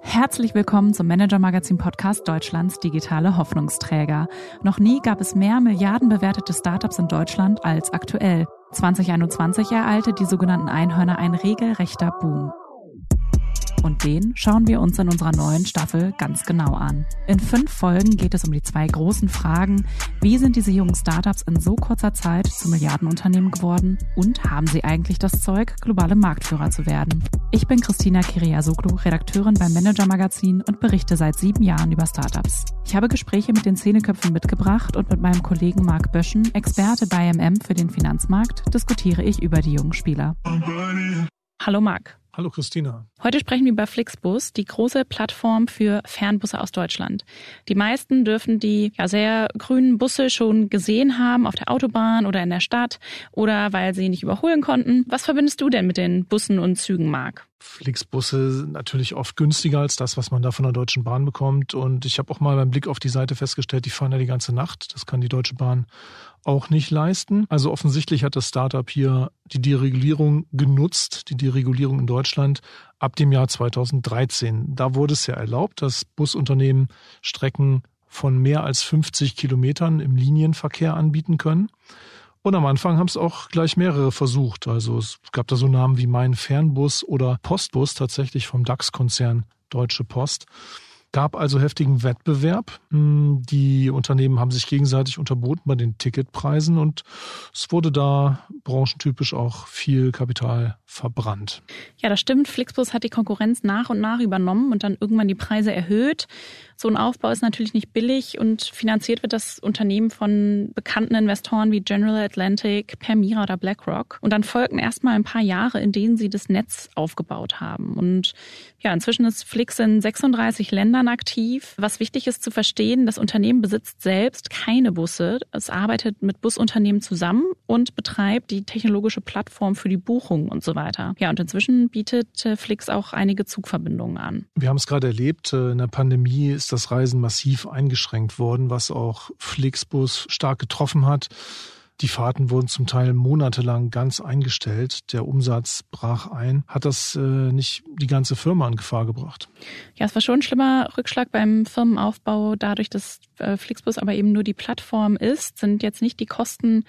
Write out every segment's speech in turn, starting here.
Herzlich willkommen zum Manager Magazin Podcast Deutschlands digitale Hoffnungsträger. Noch nie gab es mehr milliardenbewertete Startups in Deutschland als aktuell. 2021 ereilte die sogenannten Einhörner ein regelrechter Boom. Und den schauen wir uns in unserer neuen Staffel ganz genau an. In fünf Folgen geht es um die zwei großen Fragen. Wie sind diese jungen Startups in so kurzer Zeit zu Milliardenunternehmen geworden? Und haben sie eigentlich das Zeug, globale Marktführer zu werden? Ich bin Christina Kiriasoglu, Redakteurin beim Manager Magazin und berichte seit sieben Jahren über Startups. Ich habe Gespräche mit den Szeneköpfen mitgebracht und mit meinem Kollegen Marc Böschen, Experte bei MM für den Finanzmarkt, diskutiere ich über die jungen Spieler. Hallo Marc. Hallo Christina. Heute sprechen wir über Flixbus, die große Plattform für Fernbusse aus Deutschland. Die meisten dürfen die ja, sehr grünen Busse schon gesehen haben auf der Autobahn oder in der Stadt oder weil sie nicht überholen konnten. Was verbindest du denn mit den Bussen und Zügen, Marc? Flixbusse sind natürlich oft günstiger als das, was man da von der Deutschen Bahn bekommt. Und ich habe auch mal beim Blick auf die Seite festgestellt, die fahren ja die ganze Nacht. Das kann die Deutsche Bahn auch nicht leisten. Also offensichtlich hat das Startup hier die Deregulierung genutzt, die Deregulierung in Deutschland ab dem Jahr 2013. Da wurde es ja erlaubt, dass Busunternehmen Strecken von mehr als 50 Kilometern im Linienverkehr anbieten können. Und am Anfang haben es auch gleich mehrere versucht. Also es gab da so Namen wie Mein Fernbus oder Postbus tatsächlich vom DAX-Konzern Deutsche Post. Gab also heftigen Wettbewerb. Hm, die Unternehmen haben sich gegenseitig unterboten bei den Ticketpreisen und es wurde da branchentypisch auch viel Kapital verbrannt. Ja, das stimmt. Flixbus hat die Konkurrenz nach und nach übernommen und dann irgendwann die Preise erhöht. So ein Aufbau ist natürlich nicht billig und finanziert wird das Unternehmen von bekannten Investoren wie General Atlantic, Permira oder BlackRock. Und dann folgten erstmal ein paar Jahre, in denen sie das Netz aufgebaut haben. Und ja, inzwischen ist Flix in 36 Ländern aktiv. Was wichtig ist zu verstehen, das Unternehmen besitzt selbst keine Busse. Es arbeitet mit Busunternehmen zusammen und betreibt die technologische Plattform für die Buchung und so weiter. Ja, und inzwischen bietet äh, Flix auch einige Zugverbindungen an. Wir haben es gerade erlebt, äh, in der Pandemie ist das Reisen massiv eingeschränkt worden, was auch Flixbus stark getroffen hat. Die Fahrten wurden zum Teil monatelang ganz eingestellt. Der Umsatz brach ein. Hat das äh, nicht die ganze Firma in Gefahr gebracht? Ja, es war schon ein schlimmer Rückschlag beim Firmenaufbau. Dadurch, dass äh, Flixbus aber eben nur die Plattform ist, sind jetzt nicht die Kosten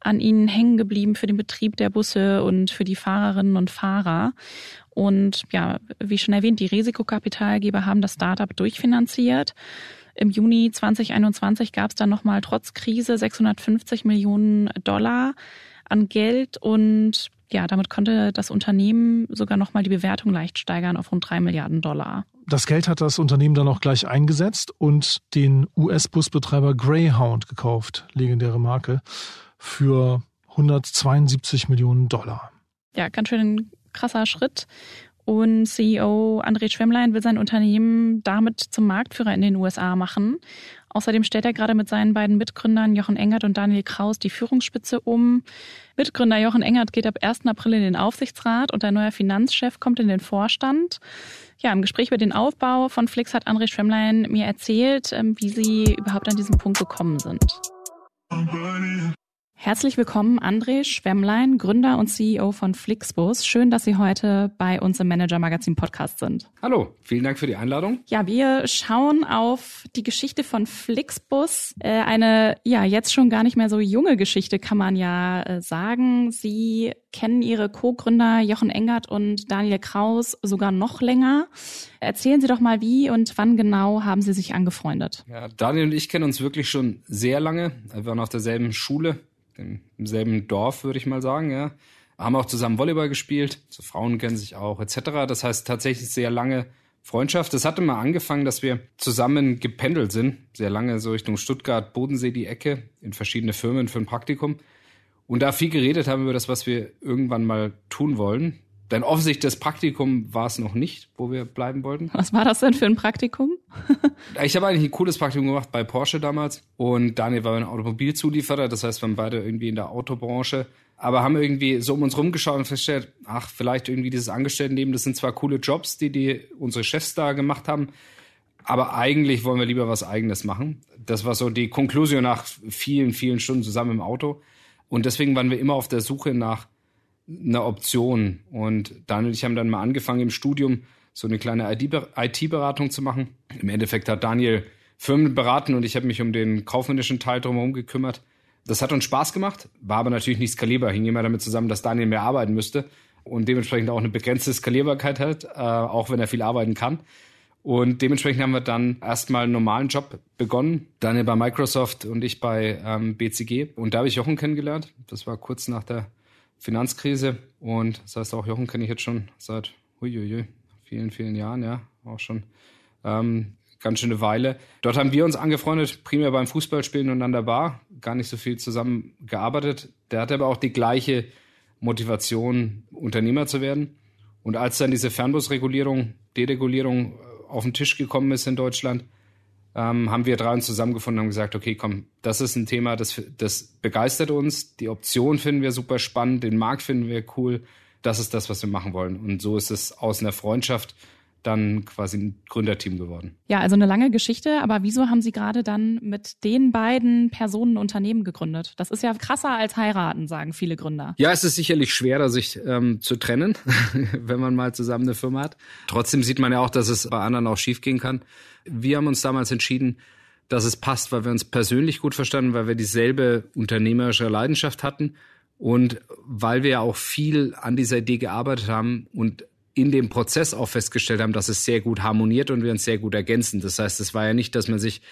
an ihnen hängen geblieben für den Betrieb der Busse und für die Fahrerinnen und Fahrer. Und ja, wie schon erwähnt, die Risikokapitalgeber haben das Startup durchfinanziert. Im Juni 2021 gab es dann nochmal trotz Krise 650 Millionen Dollar an Geld und ja, damit konnte das Unternehmen sogar nochmal die Bewertung leicht steigern auf rund drei Milliarden Dollar. Das Geld hat das Unternehmen dann auch gleich eingesetzt und den US-Busbetreiber Greyhound gekauft, legendäre Marke, für 172 Millionen Dollar. Ja, ganz schön krasser Schritt. Und CEO André Schwemmlein will sein Unternehmen damit zum Marktführer in den USA machen. Außerdem stellt er gerade mit seinen beiden Mitgründern Jochen Engert und Daniel Kraus die Führungsspitze um. Mitgründer Jochen Engert geht ab 1. April in den Aufsichtsrat und der neue Finanzchef kommt in den Vorstand. Ja, im Gespräch über den Aufbau von Flix hat André Schwemmlein mir erzählt, ähm, wie sie überhaupt an diesen Punkt gekommen sind. Herzlich willkommen, André Schwemmlein, Gründer und CEO von Flixbus. Schön, dass Sie heute bei uns im Manager Magazin Podcast sind. Hallo, vielen Dank für die Einladung. Ja, wir schauen auf die Geschichte von Flixbus. Äh, eine, ja, jetzt schon gar nicht mehr so junge Geschichte, kann man ja äh, sagen. Sie kennen Ihre Co-Gründer Jochen Engert und Daniel Kraus sogar noch länger. Erzählen Sie doch mal, wie und wann genau haben Sie sich angefreundet? Ja, Daniel und ich kennen uns wirklich schon sehr lange. Wir waren auf derselben Schule im selben Dorf, würde ich mal sagen, ja. Haben auch zusammen Volleyball gespielt, so Frauen kennen sich auch, etc. Das heißt tatsächlich sehr lange Freundschaft. Das hatte mal angefangen, dass wir zusammen gependelt sind, sehr lange so Richtung Stuttgart, Bodensee die Ecke, in verschiedene Firmen für ein Praktikum. Und da viel geredet haben über das, was wir irgendwann mal tun wollen. Denn offensichtlich das Praktikum war es noch nicht, wo wir bleiben wollten. Was war das denn für ein Praktikum? ich habe eigentlich ein cooles Praktikum gemacht bei Porsche damals und Daniel war ein Automobilzulieferer, das heißt, wir waren beide irgendwie in der Autobranche, aber haben irgendwie so um uns rumgeschaut und festgestellt, ach, vielleicht irgendwie dieses Angestelltenleben, das sind zwar coole Jobs, die die unsere Chefs da gemacht haben, aber eigentlich wollen wir lieber was eigenes machen. Das war so die Konklusion nach vielen, vielen Stunden zusammen im Auto und deswegen waren wir immer auf der Suche nach eine Option. Und Daniel und ich haben dann mal angefangen im Studium so eine kleine IT-Beratung zu machen. Im Endeffekt hat Daniel Firmen beraten und ich habe mich um den kaufmännischen Teil drumherum gekümmert. Das hat uns Spaß gemacht, war aber natürlich nicht skalierbar. Hing immer damit zusammen, dass Daniel mehr arbeiten müsste und dementsprechend auch eine begrenzte Skalierbarkeit hat, äh, auch wenn er viel arbeiten kann. Und dementsprechend haben wir dann erstmal einen normalen Job begonnen. Daniel bei Microsoft und ich bei ähm, BCG. Und da habe ich Jochen kennengelernt. Das war kurz nach der Finanzkrise. Und das heißt, auch Jochen kenne ich jetzt schon seit huiuiui, vielen, vielen Jahren, ja, auch schon ähm, ganz schöne Weile. Dort haben wir uns angefreundet, primär beim Fußballspielen und an der Bar. Gar nicht so viel zusammen gearbeitet. Der hatte aber auch die gleiche Motivation, Unternehmer zu werden. Und als dann diese Fernbusregulierung, Deregulierung äh, auf den Tisch gekommen ist in Deutschland, ähm, haben wir drei uns zusammengefunden und haben gesagt, okay, komm, das ist ein Thema, das, das begeistert uns. Die Option finden wir super spannend, den Markt finden wir cool. Das ist das, was wir machen wollen. Und so ist es aus einer Freundschaft dann quasi ein Gründerteam geworden. Ja, also eine lange Geschichte, aber wieso haben Sie gerade dann mit den beiden Personen ein Unternehmen gegründet? Das ist ja krasser als heiraten, sagen viele Gründer. Ja, es ist sicherlich schwerer, sich ähm, zu trennen, wenn man mal zusammen eine Firma hat. Trotzdem sieht man ja auch, dass es bei anderen auch schiefgehen kann. Wir haben uns damals entschieden, dass es passt, weil wir uns persönlich gut verstanden, weil wir dieselbe unternehmerische Leidenschaft hatten und weil wir ja auch viel an dieser Idee gearbeitet haben und in dem Prozess auch festgestellt haben, dass es sehr gut harmoniert und wir uns sehr gut ergänzen. Das heißt, es war ja nicht, dass man sich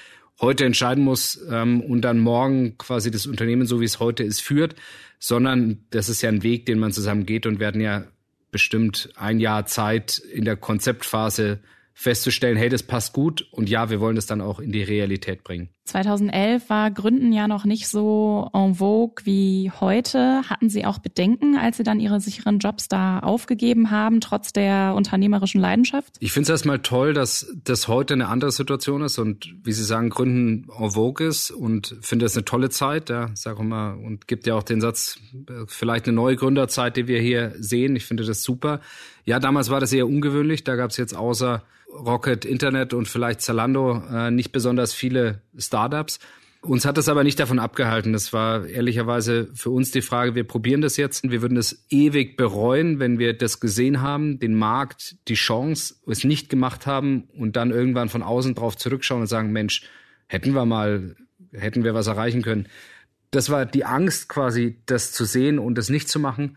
heute entscheiden muss ähm, und dann morgen quasi das Unternehmen, so wie es heute ist, führt, sondern das ist ja ein Weg, den man zusammen geht und werden ja bestimmt ein Jahr Zeit in der Konzeptphase festzustellen, hey, das passt gut und ja, wir wollen das dann auch in die Realität bringen. 2011 war Gründen ja noch nicht so en vogue wie heute. Hatten Sie auch Bedenken, als Sie dann Ihre sicheren Jobs da aufgegeben haben, trotz der unternehmerischen Leidenschaft? Ich finde es erstmal toll, dass das heute eine andere Situation ist und wie Sie sagen, Gründen en vogue ist und finde es eine tolle Zeit, ja, sag mal, und gibt ja auch den Satz, vielleicht eine neue Gründerzeit, die wir hier sehen. Ich finde das super. Ja, damals war das eher ungewöhnlich. Da gab es jetzt außer Rocket Internet und vielleicht Zalando äh, nicht besonders viele Startups. Uns hat das aber nicht davon abgehalten. Das war ehrlicherweise für uns die Frage, wir probieren das jetzt. Wir würden das ewig bereuen, wenn wir das gesehen haben, den Markt, die Chance, es nicht gemacht haben und dann irgendwann von außen drauf zurückschauen und sagen, Mensch, hätten wir mal, hätten wir was erreichen können. Das war die Angst quasi, das zu sehen und das nicht zu machen,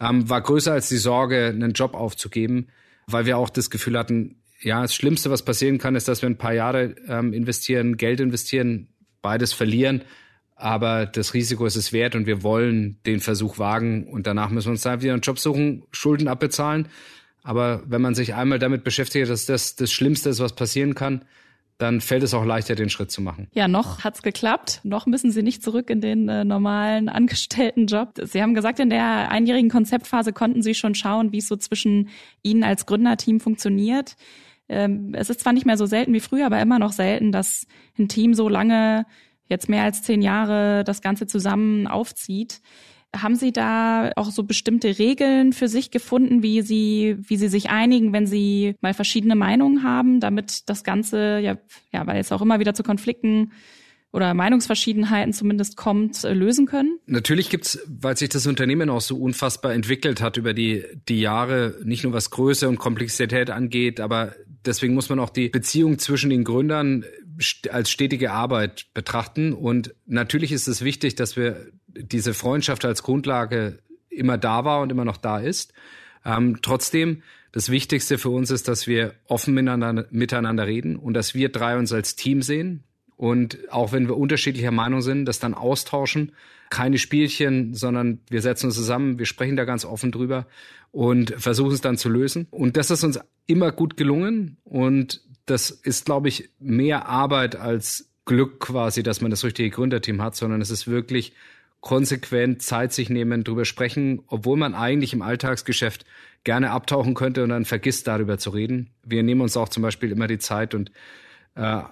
ähm, war größer als die Sorge, einen Job aufzugeben, weil wir auch das Gefühl hatten, ja, das Schlimmste, was passieren kann, ist, dass wir ein paar Jahre ähm, investieren, Geld investieren, beides verlieren. Aber das Risiko ist es wert und wir wollen den Versuch wagen und danach müssen wir uns dann wieder einen Job suchen, Schulden abbezahlen. Aber wenn man sich einmal damit beschäftigt, dass das das Schlimmste ist, was passieren kann, dann fällt es auch leichter, den Schritt zu machen. Ja, noch hat's geklappt. Noch müssen Sie nicht zurück in den äh, normalen Angestelltenjob. Sie haben gesagt, in der einjährigen Konzeptphase konnten Sie schon schauen, wie es so zwischen Ihnen als Gründerteam funktioniert. Ähm, es ist zwar nicht mehr so selten wie früher, aber immer noch selten, dass ein Team so lange, jetzt mehr als zehn Jahre, das Ganze zusammen aufzieht. Haben Sie da auch so bestimmte Regeln für sich gefunden, wie Sie, wie Sie sich einigen, wenn Sie mal verschiedene Meinungen haben, damit das Ganze, ja, ja, weil es auch immer wieder zu Konflikten oder Meinungsverschiedenheiten zumindest kommt, äh, lösen können? Natürlich gibt's, weil sich das Unternehmen auch so unfassbar entwickelt hat über die, die Jahre, nicht nur was Größe und Komplexität angeht, aber deswegen muss man auch die Beziehung zwischen den Gründern als stetige Arbeit betrachten. Und natürlich ist es wichtig, dass wir diese Freundschaft als Grundlage immer da war und immer noch da ist. Ähm, trotzdem, das Wichtigste für uns ist, dass wir offen miteinander, miteinander reden und dass wir drei uns als Team sehen. Und auch wenn wir unterschiedlicher Meinung sind, das dann austauschen. Keine Spielchen, sondern wir setzen uns zusammen, wir sprechen da ganz offen drüber und versuchen es dann zu lösen. Und das ist uns immer gut gelungen. Und das ist, glaube ich, mehr Arbeit als Glück quasi, dass man das richtige Gründerteam hat, sondern es ist wirklich konsequent Zeit sich nehmen, drüber sprechen, obwohl man eigentlich im Alltagsgeschäft gerne abtauchen könnte und dann vergisst darüber zu reden. Wir nehmen uns auch zum Beispiel immer die Zeit und äh,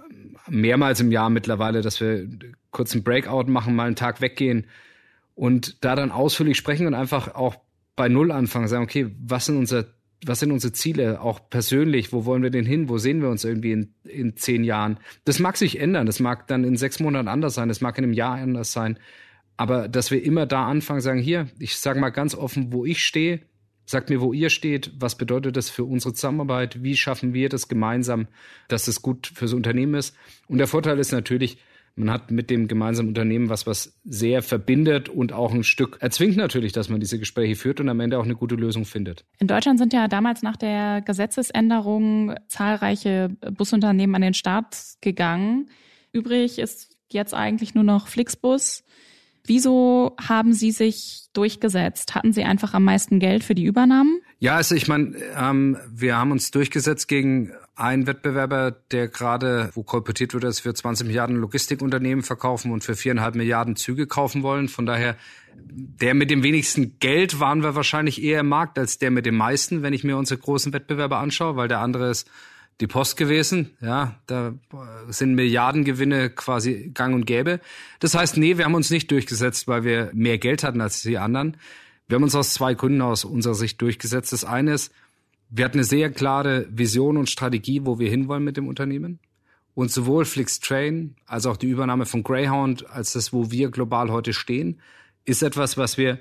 mehrmals im Jahr mittlerweile, dass wir kurz einen Breakout machen, mal einen Tag weggehen und da dann ausführlich sprechen und einfach auch bei Null anfangen, sagen, okay, was sind unser was sind unsere Ziele, auch persönlich, wo wollen wir denn hin, wo sehen wir uns irgendwie in, in zehn Jahren. Das mag sich ändern, das mag dann in sechs Monaten anders sein, das mag in einem Jahr anders sein, Aber dass wir immer da anfangen, sagen, hier, ich sage mal ganz offen, wo ich stehe, sagt mir, wo ihr steht, was bedeutet das für unsere Zusammenarbeit, wie schaffen wir das gemeinsam, dass es gut fürs Unternehmen ist. Und der Vorteil ist natürlich, man hat mit dem gemeinsamen Unternehmen was, was sehr verbindet und auch ein Stück erzwingt natürlich, dass man diese Gespräche führt und am Ende auch eine gute Lösung findet. In Deutschland sind ja damals nach der Gesetzesänderung zahlreiche Busunternehmen an den Start gegangen. Übrig ist jetzt eigentlich nur noch Flixbus. Wieso haben Sie sich durchgesetzt? Hatten Sie einfach am meisten Geld für die Übernahmen? Ja, also ich meine, ähm, wir haben uns durchgesetzt gegen einen Wettbewerber, der gerade, wo kolportiert wird, dass wir 20 Milliarden Logistikunternehmen verkaufen und für viereinhalb Milliarden Züge kaufen wollen. Von daher, der mit dem wenigsten Geld waren wir wahrscheinlich eher im Markt als der mit dem meisten, wenn ich mir unsere großen Wettbewerber anschaue, weil der andere ist die Post gewesen. Ja, da sind Milliardengewinne quasi gang und gäbe. Das heißt, nee, wir haben uns nicht durchgesetzt, weil wir mehr Geld hatten als die anderen. Wir haben uns aus zwei Gründen aus unserer Sicht durchgesetzt. Das eine ist, wir hatten eine sehr klare Vision und Strategie, wo wir hinwollen mit dem Unternehmen. Und sowohl Flixtrain als auch die Übernahme von Greyhound als das, wo wir global heute stehen, ist etwas, was wir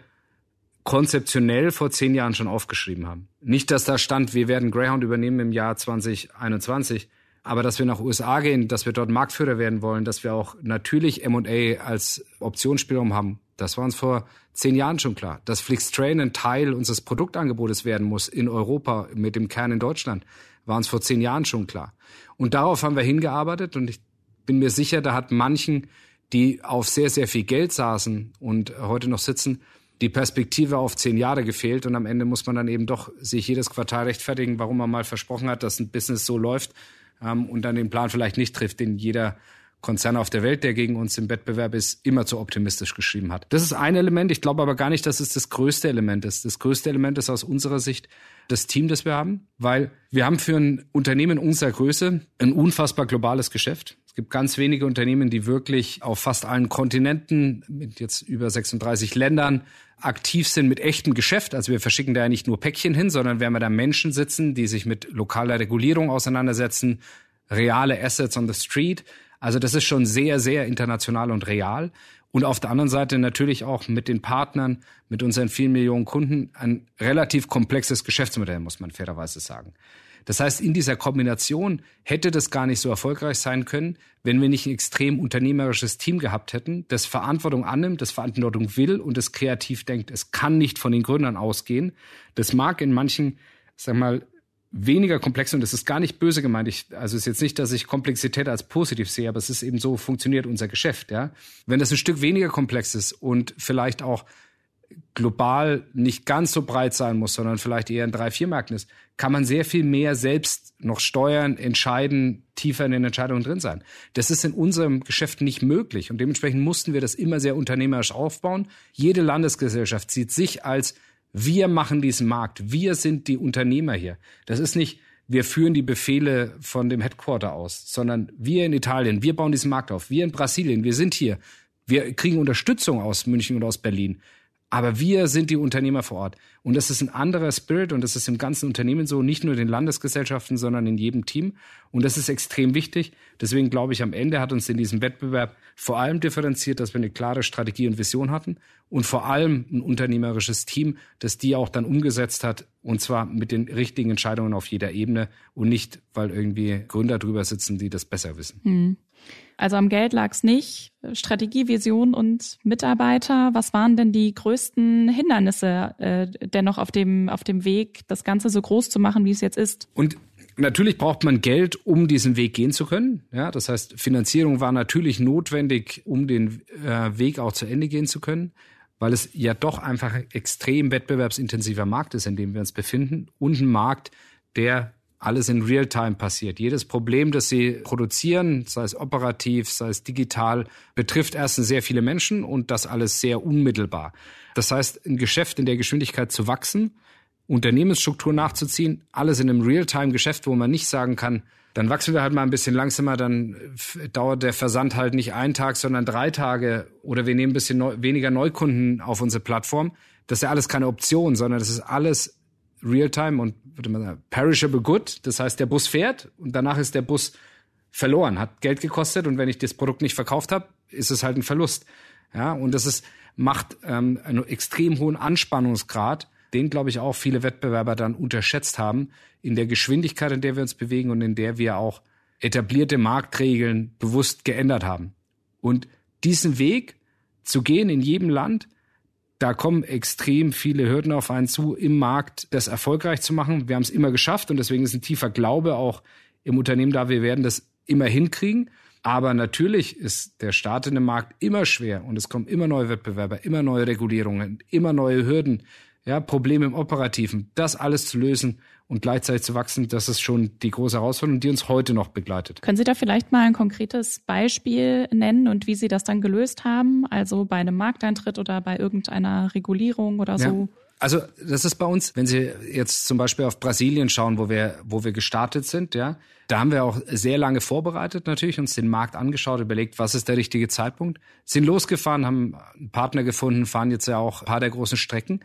konzeptionell vor zehn Jahren schon aufgeschrieben haben. Nicht, dass da stand, wir werden Greyhound übernehmen im Jahr 2021, aber dass wir nach USA gehen, dass wir dort Marktführer werden wollen, dass wir auch natürlich M&A als Optionsspielraum haben, das war uns vor zehn Jahren schon klar. Dass Flixtrain ein Teil unseres Produktangebotes werden muss in Europa mit dem Kern in Deutschland, war uns vor zehn Jahren schon klar. Und darauf haben wir hingearbeitet und ich bin mir sicher, da hat manchen, die auf sehr, sehr viel Geld saßen und heute noch sitzen, die Perspektive auf zehn Jahre gefehlt und am Ende muss man dann eben doch sich jedes Quartal rechtfertigen, warum man mal versprochen hat, dass ein Business so läuft ähm, und dann den Plan vielleicht nicht trifft, den jeder Konzern auf der Welt, der gegen uns im Wettbewerb ist, immer zu optimistisch geschrieben hat. Das ist ein Element. Ich glaube aber gar nicht, dass es das größte Element ist. Das größte Element ist aus unserer Sicht das Team, das wir haben, weil wir haben für ein Unternehmen unserer Größe ein unfassbar globales Geschäft. Es gibt ganz wenige Unternehmen, die wirklich auf fast allen Kontinenten mit jetzt über 36 Ländern aktiv sind mit echtem Geschäft. Also wir verschicken da ja nicht nur Päckchen hin, sondern wir haben da Menschen sitzen, die sich mit lokaler Regulierung auseinandersetzen, reale Assets on the Street. Also das ist schon sehr, sehr international und real. Und auf der anderen Seite natürlich auch mit den Partnern, mit unseren vielen Millionen Kunden ein relativ komplexes Geschäftsmodell, muss man fairerweise sagen. Das heißt, in dieser Kombination hätte das gar nicht so erfolgreich sein können, wenn wir nicht ein extrem unternehmerisches Team gehabt hätten, das Verantwortung annimmt, das Verantwortung will und das kreativ denkt. Es kann nicht von den Gründern ausgehen. Das mag in manchen, sag mal, weniger komplex und das ist gar nicht böse gemeint. Ich, also ist jetzt nicht, dass ich Komplexität als positiv sehe, aber es ist eben so funktioniert unser Geschäft, ja. Wenn das ein Stück weniger komplex ist und vielleicht auch global nicht ganz so breit sein muss, sondern vielleicht eher in drei, vier Märkten ist, kann man sehr viel mehr selbst noch steuern, entscheiden, tiefer in den Entscheidungen drin sein. Das ist in unserem Geschäft nicht möglich und dementsprechend mussten wir das immer sehr unternehmerisch aufbauen. Jede Landesgesellschaft sieht sich als wir machen diesen Markt. Wir sind die Unternehmer hier. Das ist nicht, wir führen die Befehle von dem Headquarter aus, sondern wir in Italien, wir bauen diesen Markt auf. Wir in Brasilien, wir sind hier. Wir kriegen Unterstützung aus München und aus Berlin. Aber wir sind die Unternehmer vor Ort. Und das ist ein anderer Spirit und das ist im ganzen Unternehmen so, nicht nur in den Landesgesellschaften, sondern in jedem Team. Und das ist extrem wichtig. Deswegen glaube ich, am Ende hat uns in diesem Wettbewerb vor allem differenziert, dass wir eine klare Strategie und Vision hatten und vor allem ein unternehmerisches Team, das die auch dann umgesetzt hat und zwar mit den richtigen Entscheidungen auf jeder Ebene und nicht, weil irgendwie Gründer drüber sitzen, die das besser wissen. Hm. Also am Geld lag es nicht. Strategie, Vision und Mitarbeiter. Was waren denn die größten Hindernisse äh, dennoch auf dem, auf dem Weg, das Ganze so groß zu machen, wie es jetzt ist? Und natürlich braucht man Geld, um diesen Weg gehen zu können. Ja, das heißt, Finanzierung war natürlich notwendig, um den äh, Weg auch zu Ende gehen zu können, weil es ja doch einfach extrem wettbewerbsintensiver Markt ist, in dem wir uns befinden und ein Markt, der alles in Realtime passiert. Jedes Problem, das sie produzieren, sei es operativ, sei es digital, betrifft erstens sehr viele Menschen und das alles sehr unmittelbar. Das heißt, ein Geschäft in der Geschwindigkeit zu wachsen, Unternehmensstruktur nachzuziehen, alles in einem Realtime-Geschäft, wo man nicht sagen kann, dann wachsen wir halt mal ein bisschen langsamer, dann dauert der Versand halt nicht einen Tag, sondern drei Tage oder wir nehmen ein bisschen neu, weniger Neukunden auf unsere Plattform. Das ist ja alles keine Option, sondern das ist alles Realtime und würde man sagen, perishable good. Das heißt, der Bus fährt und danach ist der Bus verloren, hat Geld gekostet und wenn ich das Produkt nicht verkauft habe, ist es halt ein Verlust. Ja, und das ist macht ähm, einen extrem hohen Anspannungsgrad, den, glaube ich, auch viele Wettbewerber dann unterschätzt haben, in der Geschwindigkeit, in der wir uns bewegen und in der wir auch etablierte Marktregeln bewusst geändert haben. Und diesen Weg zu gehen in jedem Land, da kommen extrem viele Hürden auf einen zu, im Markt das erfolgreich zu machen. Wir haben es immer geschafft und deswegen ist ein tiefer Glaube auch im Unternehmen da. Wir werden das immer hinkriegen. Aber natürlich ist der Start in dem Markt immer schwer und es kommen immer neue Wettbewerber, immer neue Regulierungen, immer neue Hürden, ja, Probleme im Operativen. Das alles zu lösen und gleichzeitig zu wachsen, das ist schon die große Herausforderung, die uns heute noch begleitet. Können Sie da vielleicht mal ein konkretes Beispiel nennen und wie Sie das dann gelöst haben? Also bei einem Markteintritt oder bei irgendeiner Regulierung oder so? Ja. Also das ist bei uns, wenn Sie jetzt zum Beispiel auf Brasilien schauen, wo wir, wo wir gestartet sind, ja, da haben wir auch sehr lange vorbereitet natürlich, uns den Markt angeschaut, überlegt, was ist der richtige Zeitpunkt, sind losgefahren, haben einen Partner gefunden, fahren jetzt ja auch ein paar der großen Strecken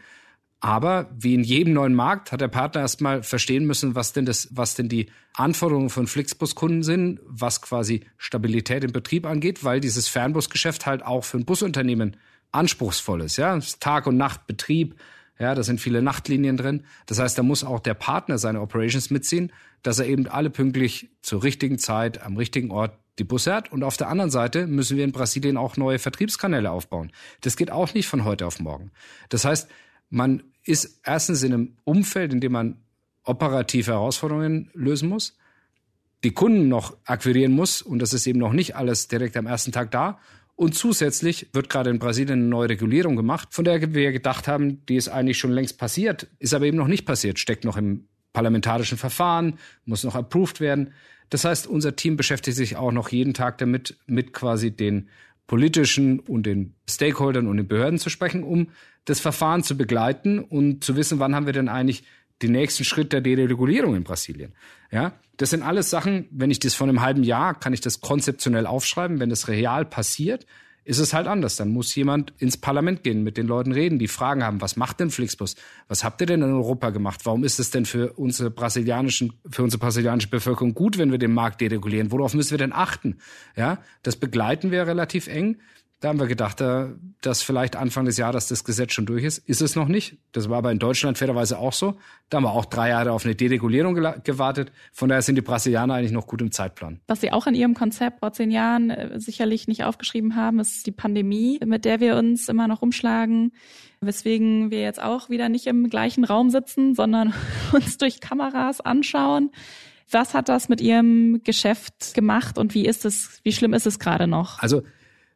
aber wie in jedem neuen Markt hat der Partner erstmal verstehen müssen, was denn das, was denn die Anforderungen von Flixbus-Kunden sind, was quasi Stabilität im Betrieb angeht, weil dieses Fernbusgeschäft halt auch für ein Busunternehmen anspruchsvoll ist. Ja, Tag und Nacht Betrieb. Ja, da sind viele Nachtlinien drin. Das heißt, da muss auch der Partner seine Operations mitziehen, dass er eben alle pünktlich zur richtigen Zeit am richtigen Ort die Busse hat. Und auf der anderen Seite müssen wir in Brasilien auch neue Vertriebskanäle aufbauen. Das geht auch nicht von heute auf morgen. Das heißt, man ist erstens in einem Umfeld, in dem man operative Herausforderungen lösen muss, die Kunden noch akquirieren muss und das ist eben noch nicht alles direkt am ersten Tag da. Und zusätzlich wird gerade in Brasilien eine neue Regulierung gemacht, von der wir gedacht haben, die ist eigentlich schon längst passiert, ist aber eben noch nicht passiert, steckt noch im parlamentarischen Verfahren, muss noch approved werden. Das heißt, unser Team beschäftigt sich auch noch jeden Tag damit, mit quasi den politischen und den Stakeholdern und den Behörden zu sprechen, um das Verfahren zu begleiten und zu wissen, wann haben wir denn eigentlich den nächsten Schritt der Deregulierung in Brasilien. Ja, das sind alles Sachen, wenn ich das von einem halben Jahr, kann ich das konzeptionell aufschreiben. Wenn das real passiert, ist es halt anders. Dann muss jemand ins Parlament gehen, mit den Leuten reden, die Fragen haben, was macht denn Flixbus? Was habt ihr denn in Europa gemacht? Warum ist es denn für unsere brasilianischen, für unsere brasilianische Bevölkerung gut, wenn wir den Markt deregulieren? Worauf müssen wir denn achten? Ja, das begleiten wir relativ eng. Da haben wir gedacht, äh, dass vielleicht Anfang des Jahres das Gesetz schon durch ist. Ist es noch nicht. Das war aber in Deutschland fairerweise auch so. Da haben wir auch drei Jahre auf eine Deregulierung gewartet. Von daher sind die Brasilianer eigentlich noch gut im Zeitplan. Was Sie auch in Ihrem Konzept vor zehn Jahren äh, sicherlich nicht aufgeschrieben haben, ist die Pandemie, mit der wir uns immer noch umschlagen. Weswegen wir jetzt auch wieder nicht im gleichen Raum sitzen, sondern uns durch Kameras anschauen. Was hat das mit Ihrem Geschäft gemacht und wie ist es, wie schlimm ist es gerade noch? Also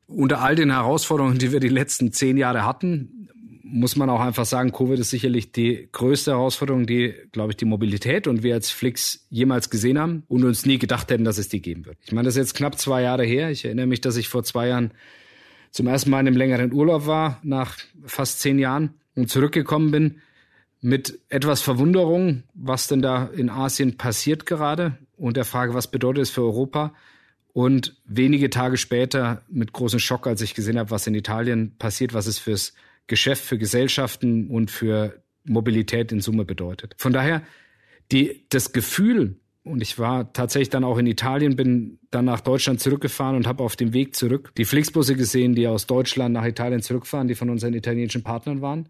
unter all den Herausforderungen, die wir die letzten zehn Jahre hatten, muss man auch einfach sagen, Covid ist sicherlich die größte Herausforderung, die, glaube ich, die Mobilität und wir als Flix jemals gesehen haben und uns nie gedacht hätten, dass es die geben wird. Ich meine, das ist jetzt knapp zwei Jahre her. Ich erinnere mich, dass ich vor zwei Jahren zum ersten Mal in einem längeren Urlaub war, nach fast zehn Jahren und zurückgekommen bin mit etwas Verwunderung, was denn da in Asien passiert gerade und der Frage, was bedeutet es für Europa? Und wenige Tage später mit großem Schock, als ich gesehen habe, was in Italien passiert, was es fürs Geschäft, für Gesellschaften und für Mobilität in Summe bedeutet. Von daher, die, das Gefühl, und ich war tatsächlich dann auch in Italien, bin dann nach Deutschland zurückgefahren und habe auf dem Weg zurück die Flixbusse gesehen, die aus Deutschland nach Italien zurückfahren, die von unseren italienischen Partnern waren.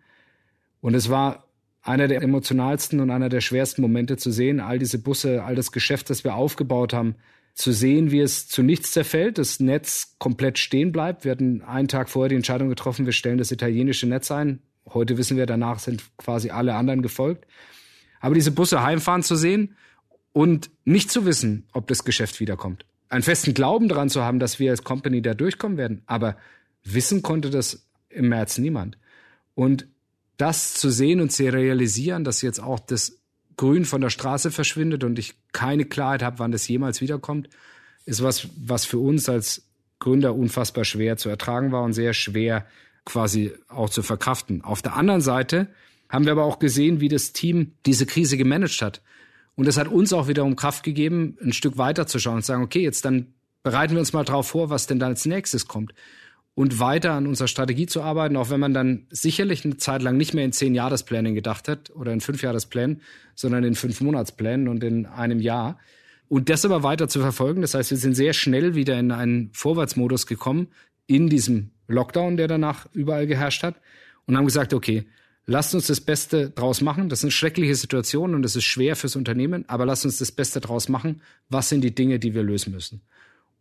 Und es war einer der emotionalsten und einer der schwersten Momente zu sehen, all diese Busse, all das Geschäft, das wir aufgebaut haben, zu sehen, wie es zu nichts zerfällt, das Netz komplett stehen bleibt. Wir hatten einen Tag vorher die Entscheidung getroffen, wir stellen das italienische Netz ein. Heute wissen wir, danach sind quasi alle anderen gefolgt. Aber diese Busse heimfahren zu sehen und nicht zu wissen, ob das Geschäft wiederkommt. Einen festen Glauben daran zu haben, dass wir als Company da durchkommen werden. Aber wissen konnte das im März niemand. Und das zu sehen und zu realisieren, dass jetzt auch das Grün von der Straße verschwindet und ich keine Klarheit habe, wann das jemals wiederkommt, ist was, was für uns als Gründer unfassbar schwer zu ertragen war und sehr schwer quasi auch zu verkraften. Auf der anderen Seite haben wir aber auch gesehen, wie das Team diese Krise gemanagt hat. Und das hat uns auch wiederum Kraft gegeben, ein Stück weiter zu schauen und zu sagen, okay, jetzt dann bereiten wir uns mal drauf vor, was denn dann als nächstes kommt und weiter an unserer Strategie zu arbeiten, auch wenn man dann sicherlich eine Zeit lang nicht mehr in zehn Jahresplänen gedacht hat oder in fünf Jahresplänen, sondern in fünf Monatsplänen und in einem Jahr. Und das aber weiter zu verfolgen. Das heißt, wir sind sehr schnell wieder in einen Vorwärtsmodus gekommen in diesem Lockdown, der danach überall geherrscht hat, und haben gesagt, okay, lasst uns das Beste draus machen. Das eine schreckliche Situation und es ist schwer fürs Unternehmen, aber lasst uns das Beste draus machen. Was sind die Dinge, die wir lösen müssen?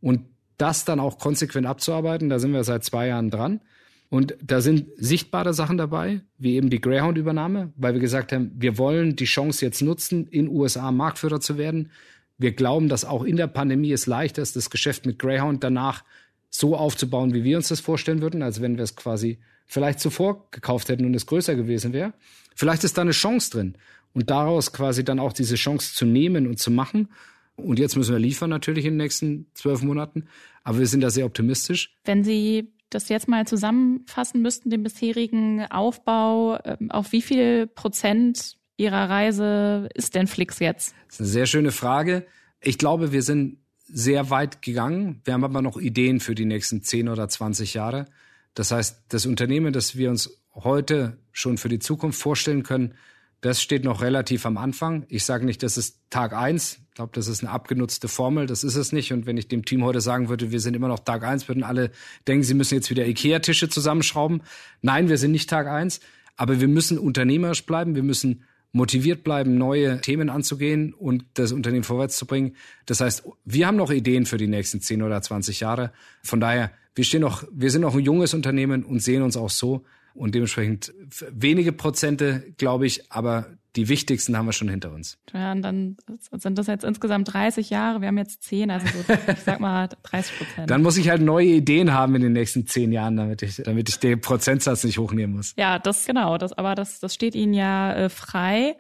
Und das dann auch konsequent abzuarbeiten, da sind wir seit zwei Jahren dran. Und da sind sichtbare Sachen dabei, wie eben die Greyhound-Übernahme, weil wir gesagt haben, wir wollen die Chance jetzt nutzen, in USA Marktführer zu werden. Wir glauben, dass auch in der Pandemie es leichter ist, das Geschäft mit Greyhound danach so aufzubauen, wie wir uns das vorstellen würden, als wenn wir es quasi vielleicht zuvor gekauft hätten und es größer gewesen wäre. Vielleicht ist da eine Chance drin und daraus quasi dann auch diese Chance zu nehmen und zu machen. Und jetzt müssen wir liefern natürlich in den nächsten zwölf Monaten, aber wir sind da sehr optimistisch. Wenn Sie das jetzt mal zusammenfassen müssten, den bisherigen Aufbau, ähm, auf wie viel Prozent Ihrer Reise ist denn Flix jetzt? Das ist eine sehr schöne Frage. Ich glaube, wir sind sehr weit gegangen. Wir haben aber noch Ideen für die nächsten 10 oder 20 Jahre. Das heißt, das Unternehmen, das wir uns heute schon für die Zukunft vorstellen können, das steht noch relativ am Anfang. Ich sage nicht, das ist Tag eins. Ich glaube, das ist eine abgenutzte Formel. Das ist es nicht. Und wenn ich dem Team heute sagen würde, wir sind immer noch Tag eins, würden alle denken, sie müssen jetzt wieder Ikea-Tische zusammenschrauben. Nein, wir sind nicht Tag eins. Aber wir müssen unternehmerisch bleiben. Wir müssen motiviert bleiben, neue Themen anzugehen und das Unternehmen vorwärts zu bringen. Das heißt, wir haben noch Ideen für die nächsten 10 oder 20 Jahre. Von daher, wir stehen noch, wir sind noch ein junges Unternehmen und sehen uns auch so. Und dementsprechend wenige Prozente, glaube ich, aber die wichtigsten haben wir schon hinter uns. Ja, und dann sind das jetzt insgesamt 30 Jahre. Wir haben jetzt 10, also so, ich sag mal 30 Prozent. Dann muss ich halt neue Ideen haben in den nächsten 10 Jahren, damit ich, damit ich den Prozentsatz nicht hochnehmen muss. Ja, das genau. Das, aber das, das steht Ihnen ja äh, frei.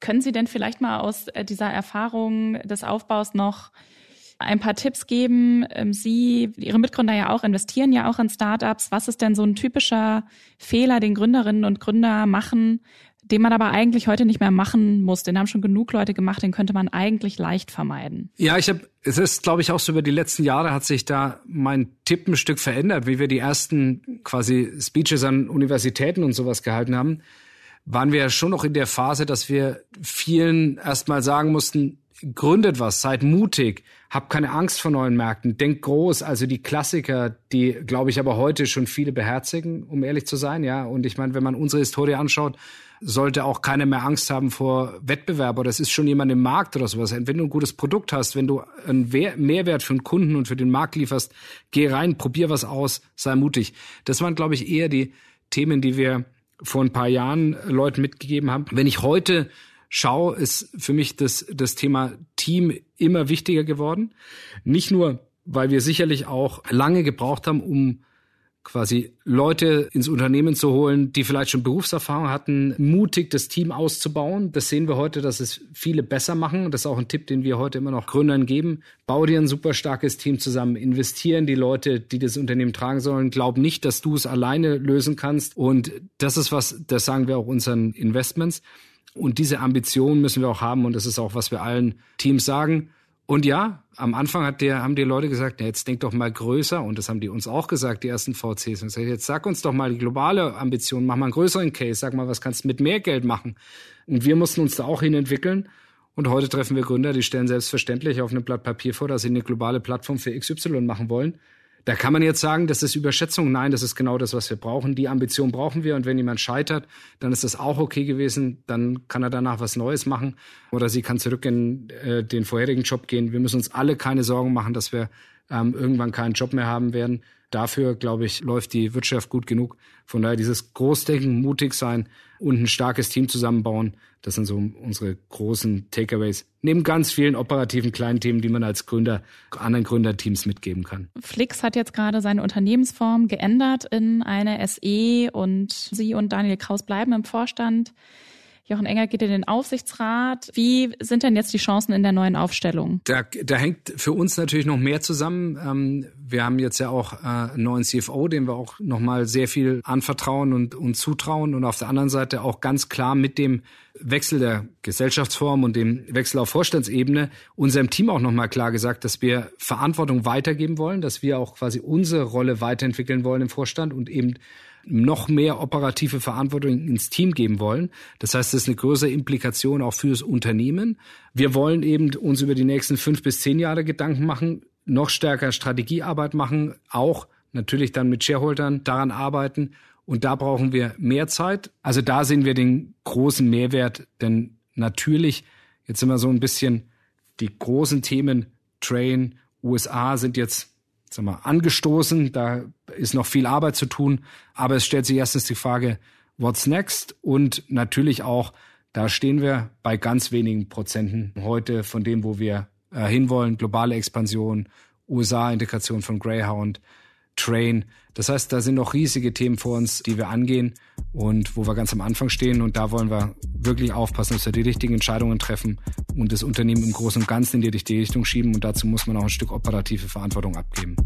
Können Sie denn vielleicht mal aus äh, dieser Erfahrung des Aufbaus noch ein paar Tipps geben. Ähm, Sie, Ihre Mitgründer ja auch, investieren ja auch in Startups. Was ist denn so ein typischer Fehler, den Gründerinnen und Gründer machen, den man aber eigentlich heute nicht mehr machen muss. Den haben schon genug Leute gemacht, den könnte man eigentlich leicht vermeiden. Ja, ich habe, es ist, glaube ich, auch so über die letzten Jahre hat sich da mein Tipp ein Stück verändert, wie wir die ersten quasi Speeches an Universitäten und sowas gehalten haben waren wir ja schon noch in der Phase, dass wir vielen erstmal sagen mussten, gründet was, seid mutig, habt keine Angst vor neuen Märkten, denkt groß, also die Klassiker, die, glaube ich, aber heute schon viele beherzigen, um ehrlich zu sein, ja. Und ich meine, wenn man unsere Historie anschaut, sollte auch keiner mehr Angst haben vor Wettbewerb oder es ist schon jemand im Markt oder sowas. Wenn du ein gutes Produkt hast, wenn du einen Mehrwert für den Kunden und für den Markt lieferst, geh rein, probier was aus, sei mutig. Das waren, glaube ich, eher die Themen, die wir vor ein paar Jahren Leuten mitgegeben haben. Wenn ich heute Schau ist für mich das, das Thema Team immer wichtiger geworden. Nicht nur, weil wir sicherlich auch lange gebraucht haben, um quasi Leute ins Unternehmen zu holen, die vielleicht schon Berufserfahrung hatten, mutig das Team auszubauen. Das sehen wir heute, dass es viele besser machen. Das ist auch ein Tipp, den wir heute immer noch Gründern geben. Bau dir ein super starkes Team zusammen, investieren die Leute, die das Unternehmen tragen sollen. Glaub nicht, dass du es alleine lösen kannst. Und das ist was, das sagen wir auch unseren Investments. Und diese Ambition müssen wir auch haben und das ist auch, was wir allen Teams sagen. Und ja, am Anfang hat der, haben die Leute gesagt, ja, jetzt denk doch mal größer und das haben die uns auch gesagt, die ersten VCs. Und gesagt, jetzt sag uns doch mal die globale Ambition, mach mal einen größeren Case, sag mal, was kannst du mit mehr Geld machen? Und wir mussten uns da auch hin entwickeln. Und heute treffen wir Gründer, die stellen selbstverständlich auf einem Blatt Papier vor, dass sie eine globale Plattform für XY machen wollen. Da kann man jetzt sagen, das ist Überschätzung. Nein, das ist genau das, was wir brauchen. Die Ambition brauchen wir. Und wenn jemand scheitert, dann ist das auch okay gewesen. Dann kann er danach was Neues machen. Oder sie kann zurück in äh, den vorherigen Job gehen. Wir müssen uns alle keine Sorgen machen, dass wir ähm, irgendwann keinen Job mehr haben werden. Dafür, glaube ich, läuft die Wirtschaft gut genug. Von daher dieses Großdenken, mutig sein und ein starkes Team zusammenbauen, das sind so unsere großen Takeaways. Neben ganz vielen operativen kleinen Themen, die man als Gründer anderen Gründerteams mitgeben kann. Flix hat jetzt gerade seine Unternehmensform geändert in eine SE und Sie und Daniel Kraus bleiben im Vorstand. Jochen Enger geht in den Aufsichtsrat. Wie sind denn jetzt die Chancen in der neuen Aufstellung? Da, da hängt für uns natürlich noch mehr zusammen. Ähm, wir haben jetzt ja auch äh, einen neuen CFO, dem wir auch nochmal sehr viel anvertrauen und, und zutrauen. Und auf der anderen Seite auch ganz klar mit dem Wechsel der Gesellschaftsform und dem Wechsel auf Vorstandsebene unserem Team auch nochmal klar gesagt, dass wir Verantwortung weitergeben wollen, dass wir auch quasi unsere Rolle weiterentwickeln wollen im Vorstand und eben noch mehr operative Verantwortung ins Team geben wollen. Das heißt, das ist eine größere Implikation auch fürs Unternehmen. Wir wollen eben uns über die nächsten fünf bis zehn Jahre Gedanken machen, noch stärker Strategiearbeit machen, auch natürlich dann mit Shareholdern daran arbeiten. Und da brauchen wir mehr Zeit. Also da sehen wir den großen Mehrwert, denn natürlich, jetzt sind wir so ein bisschen die großen Themen, Train, USA sind jetzt sagen wir, angestoßen. Da ist noch viel Arbeit zu tun. Aber es stellt sich erstens die Frage, what's next? Und natürlich auch, da stehen wir bei ganz wenigen Prozenten heute von dem, wo wir äh, hinwollen. Globale Expansion, USA-Integration von Greyhound, Train. Das heißt, da sind noch riesige Themen vor uns, die wir angehen und wo wir ganz am Anfang stehen. Und da wollen wir wirklich aufpassen, dass wir die richtigen Entscheidungen treffen und das Unternehmen im Großen und Ganzen in die richtige Richtung schieben. Und dazu muss man auch ein Stück operative Verantwortung abgeben.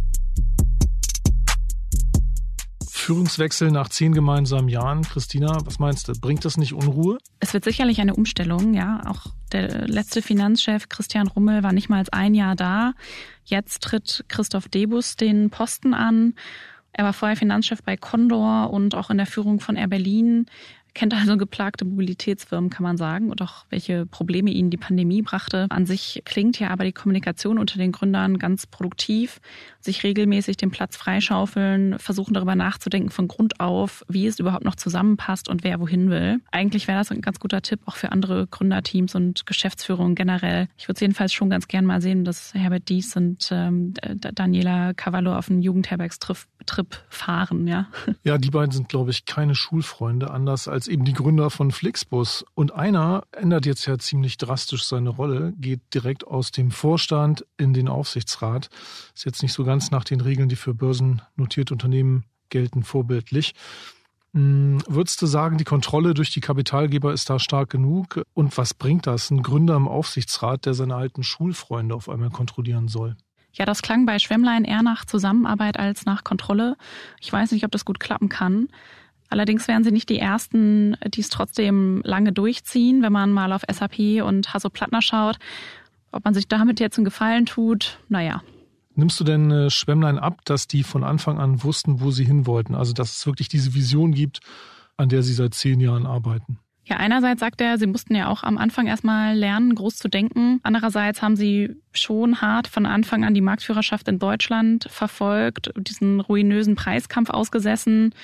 Führungswechsel nach zehn gemeinsamen Jahren. Christina, was meinst du? Bringt das nicht Unruhe? Es wird sicherlich eine Umstellung, ja. Auch der letzte Finanzchef Christian Rummel war nicht mal als ein Jahr da. Jetzt tritt Christoph Debus den Posten an. Er war vorher Finanzchef bei Condor und auch in der Führung von Air Berlin kennt also geplagte Mobilitätsfirmen, kann man sagen, und auch welche Probleme ihnen die Pandemie brachte. An sich klingt ja aber die Kommunikation unter den Gründern ganz produktiv, sich regelmäßig den Platz freischaufeln, versuchen darüber nachzudenken von Grund auf, wie es überhaupt noch zusammenpasst und wer wohin will. Eigentlich wäre das ein ganz guter Tipp auch für andere Gründerteams und Geschäftsführungen generell. Ich würde jedenfalls schon ganz gern mal sehen, dass Herbert Dies und ähm, Daniela Cavallo auf einen Jugendherbergstrip fahren, ja. Ja, die beiden sind, glaube ich, keine Schulfreunde, anders als eben die Gründer von Flixbus. Und einer ändert jetzt ja ziemlich drastisch seine Rolle, geht direkt aus dem Vorstand in den Aufsichtsrat. Ist jetzt nicht so ganz nach den Regeln, die für börsennotierte Unternehmen gelten, vorbildlich. Hm, würdest du sagen, die Kontrolle durch die Kapitalgeber ist da stark genug? Und was bringt das? Ein Gründer im Aufsichtsrat, der seine alten Schulfreunde auf einmal kontrollieren soll? Ja, das klang bei Schwemmlein eher nach Zusammenarbeit als nach Kontrolle. Ich weiß nicht, ob das gut klappen kann. Allerdings wären sie nicht die Ersten, die es trotzdem lange durchziehen, wenn man mal auf SAP und Hasso Plattner schaut. Ob man sich damit jetzt einen Gefallen tut, naja. Nimmst du denn äh, Schwemmlein ab, dass die von Anfang an wussten, wo sie hin wollten? Also dass es wirklich diese Vision gibt, an der sie seit zehn Jahren arbeiten? Ja, einerseits sagt er, sie mussten ja auch am Anfang erstmal lernen, groß zu denken. Andererseits haben sie schon hart von Anfang an die Marktführerschaft in Deutschland verfolgt, diesen ruinösen Preiskampf ausgesessen,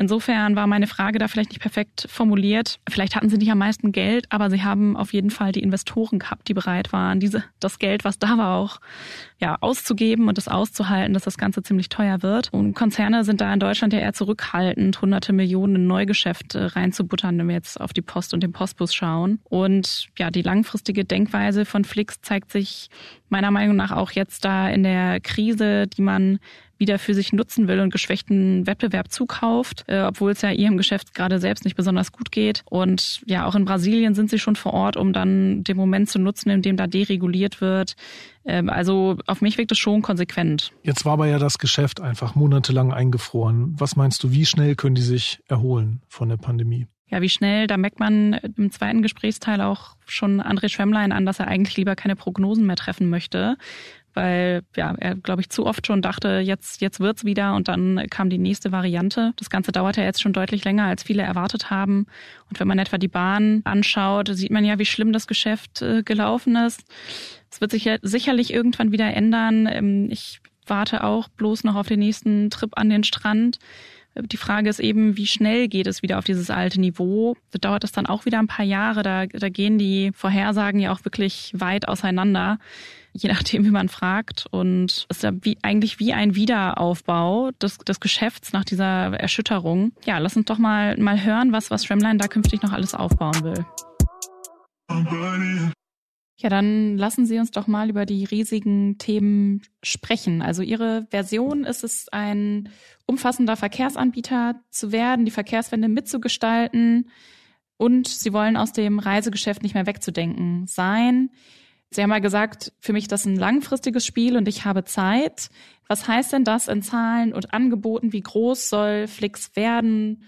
Insofern war meine Frage da vielleicht nicht perfekt formuliert. Vielleicht hatten sie nicht am meisten Geld, aber sie haben auf jeden Fall die Investoren gehabt, die bereit waren, diese, das Geld, was da war, auch ja, auszugeben und das auszuhalten, dass das Ganze ziemlich teuer wird. Und Konzerne sind da in Deutschland ja eher zurückhaltend, hunderte Millionen in Neugeschäfte reinzubuttern, wenn wir jetzt auf die Post und den Postbus schauen. Und ja, die langfristige Denkweise von Flix zeigt sich meiner Meinung nach auch jetzt da in der Krise, die man wieder für sich nutzen will und geschwächten Wettbewerb zukauft, äh, obwohl es ja ihrem Geschäft gerade selbst nicht besonders gut geht. Und ja, auch in Brasilien sind sie schon vor Ort, um dann den Moment zu nutzen, in dem da dereguliert wird. Ähm, also auf mich wirkt es schon konsequent. Jetzt war aber ja das Geschäft einfach monatelang eingefroren. Was meinst du, wie schnell können die sich erholen von der Pandemie? Ja, wie schnell, da merkt man im zweiten Gesprächsteil auch schon André Schwemmlein an, dass er eigentlich lieber keine Prognosen mehr treffen möchte weil ja, er, glaube ich, zu oft schon dachte, jetzt, jetzt wird's wieder und dann kam die nächste Variante. Das Ganze dauert ja jetzt schon deutlich länger, als viele erwartet haben. Und wenn man etwa die Bahn anschaut, sieht man ja, wie schlimm das Geschäft äh, gelaufen ist. Es wird sich ja sicherlich irgendwann wieder ändern. Ähm, ich warte auch bloß noch auf den nächsten Trip an den Strand. Die Frage ist eben, wie schnell geht es wieder auf dieses alte Niveau? Dauert das dann auch wieder ein paar Jahre? Da, da gehen die Vorhersagen ja auch wirklich weit auseinander je nachdem, wie man fragt. Und es ist ja wie, eigentlich wie ein Wiederaufbau des, des Geschäfts nach dieser Erschütterung. Ja, lass uns doch mal, mal hören, was, was Shramline da künftig noch alles aufbauen will. Ja, dann lassen Sie uns doch mal über die riesigen Themen sprechen. Also Ihre Version ist es, ein umfassender Verkehrsanbieter zu werden, die Verkehrswende mitzugestalten und Sie wollen aus dem Reisegeschäft nicht mehr wegzudenken sein. Sie haben mal gesagt, für mich das ein langfristiges Spiel und ich habe Zeit. Was heißt denn das in Zahlen und Angeboten? Wie groß soll Flix werden?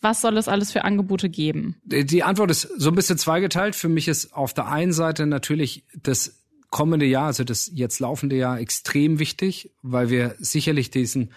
Was soll es alles für Angebote geben? Die Antwort ist so ein bisschen zweigeteilt. Für mich ist auf der einen Seite natürlich das kommende Jahr, also das jetzt laufende Jahr, extrem wichtig, weil wir sicherlich diesen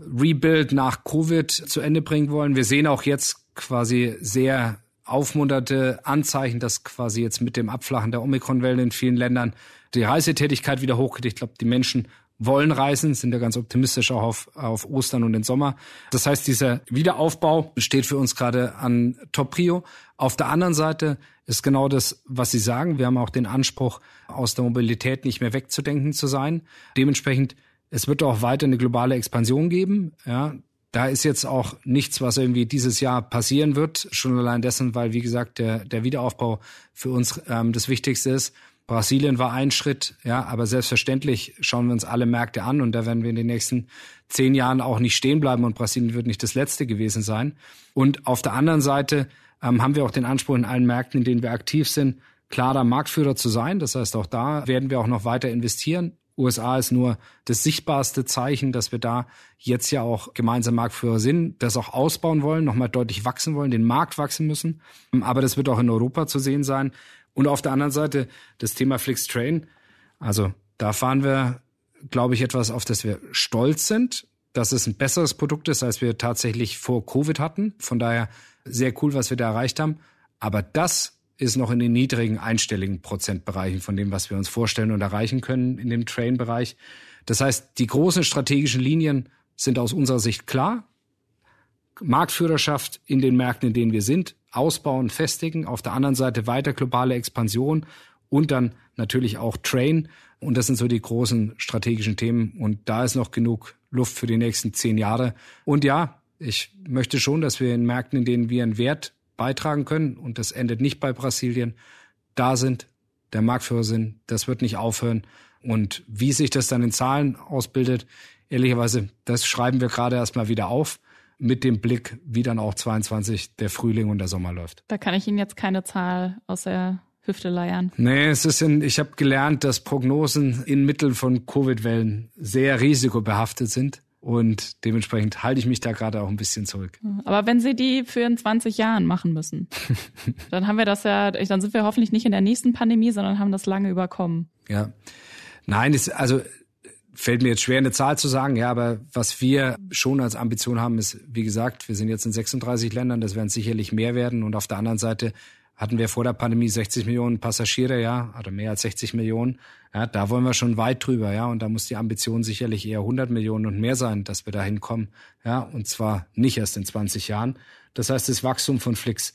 Rebuild nach Covid zu Ende bringen wollen. Wir sehen auch jetzt quasi sehr aufmunterte Anzeichen, dass quasi jetzt mit dem Abflachen der Omikron-Welle in vielen Ländern die Reisetätigkeit wieder hochgeht. Ich glaube, die Menschen wollen reisen, sind ja ganz optimistisch auch auf, auf Ostern und den Sommer. Das heißt, dieser Wiederaufbau steht für uns gerade an Top Prio. Auf der anderen Seite ist genau das, was Sie sagen. Wir haben auch den Anspruch, aus der Mobilität nicht mehr wegzudenken zu sein. Dementsprechend, es wird auch weiter eine globale Expansion geben. Ja, da ist jetzt auch nichts, was irgendwie dieses Jahr passieren wird. Schon allein dessen, weil, wie gesagt, der, der Wiederaufbau für uns ähm, das Wichtigste ist. Brasilien war ein Schritt, ja, aber selbstverständlich schauen wir uns alle Märkte an und da werden wir in den nächsten zehn Jahren auch nicht stehen bleiben und Brasilien wird nicht das letzte gewesen sein. Und auf der anderen Seite ähm, haben wir auch den Anspruch in allen Märkten, in denen wir aktiv sind, klarer Marktführer zu sein. Das heißt, auch da werden wir auch noch weiter investieren. USA ist nur das sichtbarste Zeichen, dass wir da jetzt ja auch gemeinsam Marktführer sind, das auch ausbauen wollen, nochmal deutlich wachsen wollen, den Markt wachsen müssen. Aber das wird auch in Europa zu sehen sein. Und auf der anderen Seite das Thema Flixtrain. Also da fahren wir, glaube ich, etwas, auf das wir stolz sind, dass es ein besseres Produkt ist, als wir tatsächlich vor Covid hatten. Von daher sehr cool, was wir da erreicht haben. Aber das ist noch in den niedrigen einstelligen Prozentbereichen von dem, was wir uns vorstellen und erreichen können in dem Train-Bereich. Das heißt, die großen strategischen Linien sind aus unserer Sicht klar. Marktführerschaft in den Märkten, in denen wir sind, ausbauen, festigen. Auf der anderen Seite weiter globale Expansion und dann natürlich auch Train. Und das sind so die großen strategischen Themen. Und da ist noch genug Luft für die nächsten zehn Jahre. Und ja, ich möchte schon, dass wir in Märkten, in denen wir einen Wert beitragen können, und das endet nicht bei Brasilien, da sind, der Marktführer sind. Das wird nicht aufhören. Und wie sich das dann in Zahlen ausbildet, ehrlicherweise, das schreiben wir gerade erstmal wieder auf mit dem Blick, wie dann auch 22 der Frühling und der Sommer läuft. Da kann ich Ihnen jetzt keine Zahl aus der Hüfte leiern. Nee, es ist in, ich habe gelernt, dass Prognosen inmitten von Covid-Wellen sehr risikobehaftet sind. Und dementsprechend halte ich mich da gerade auch ein bisschen zurück. Aber wenn Sie die für in 20 Jahren machen müssen, dann haben wir das ja, dann sind wir hoffentlich nicht in der nächsten Pandemie, sondern haben das lange überkommen. Ja. Nein, es, also fällt mir jetzt schwer, eine Zahl zu sagen, ja, aber was wir schon als Ambition haben, ist, wie gesagt, wir sind jetzt in 36 Ländern, das werden sicherlich mehr werden. Und auf der anderen Seite hatten wir vor der Pandemie 60 Millionen Passagiere, ja, oder mehr als 60 Millionen. Ja, da wollen wir schon weit drüber, ja, und da muss die Ambition sicherlich eher 100 Millionen und mehr sein, dass wir da hinkommen, ja, und zwar nicht erst in 20 Jahren. Das heißt, das Wachstum von Flix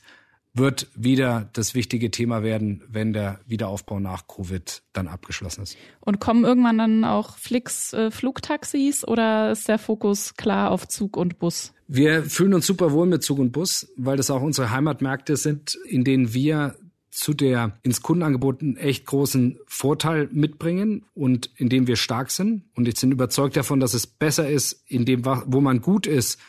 wird wieder das wichtige Thema werden, wenn der Wiederaufbau nach Covid dann abgeschlossen ist. Und kommen irgendwann dann auch Flix äh, Flugtaxis oder ist der Fokus klar auf Zug und Bus? Wir fühlen uns super wohl mit Zug und Bus, weil das auch unsere Heimatmärkte sind, in denen wir zu der ins Kundenangebot einen echt großen Vorteil mitbringen und in dem wir stark sind. Und ich bin überzeugt davon, dass es besser ist, in dem, wo man gut ist,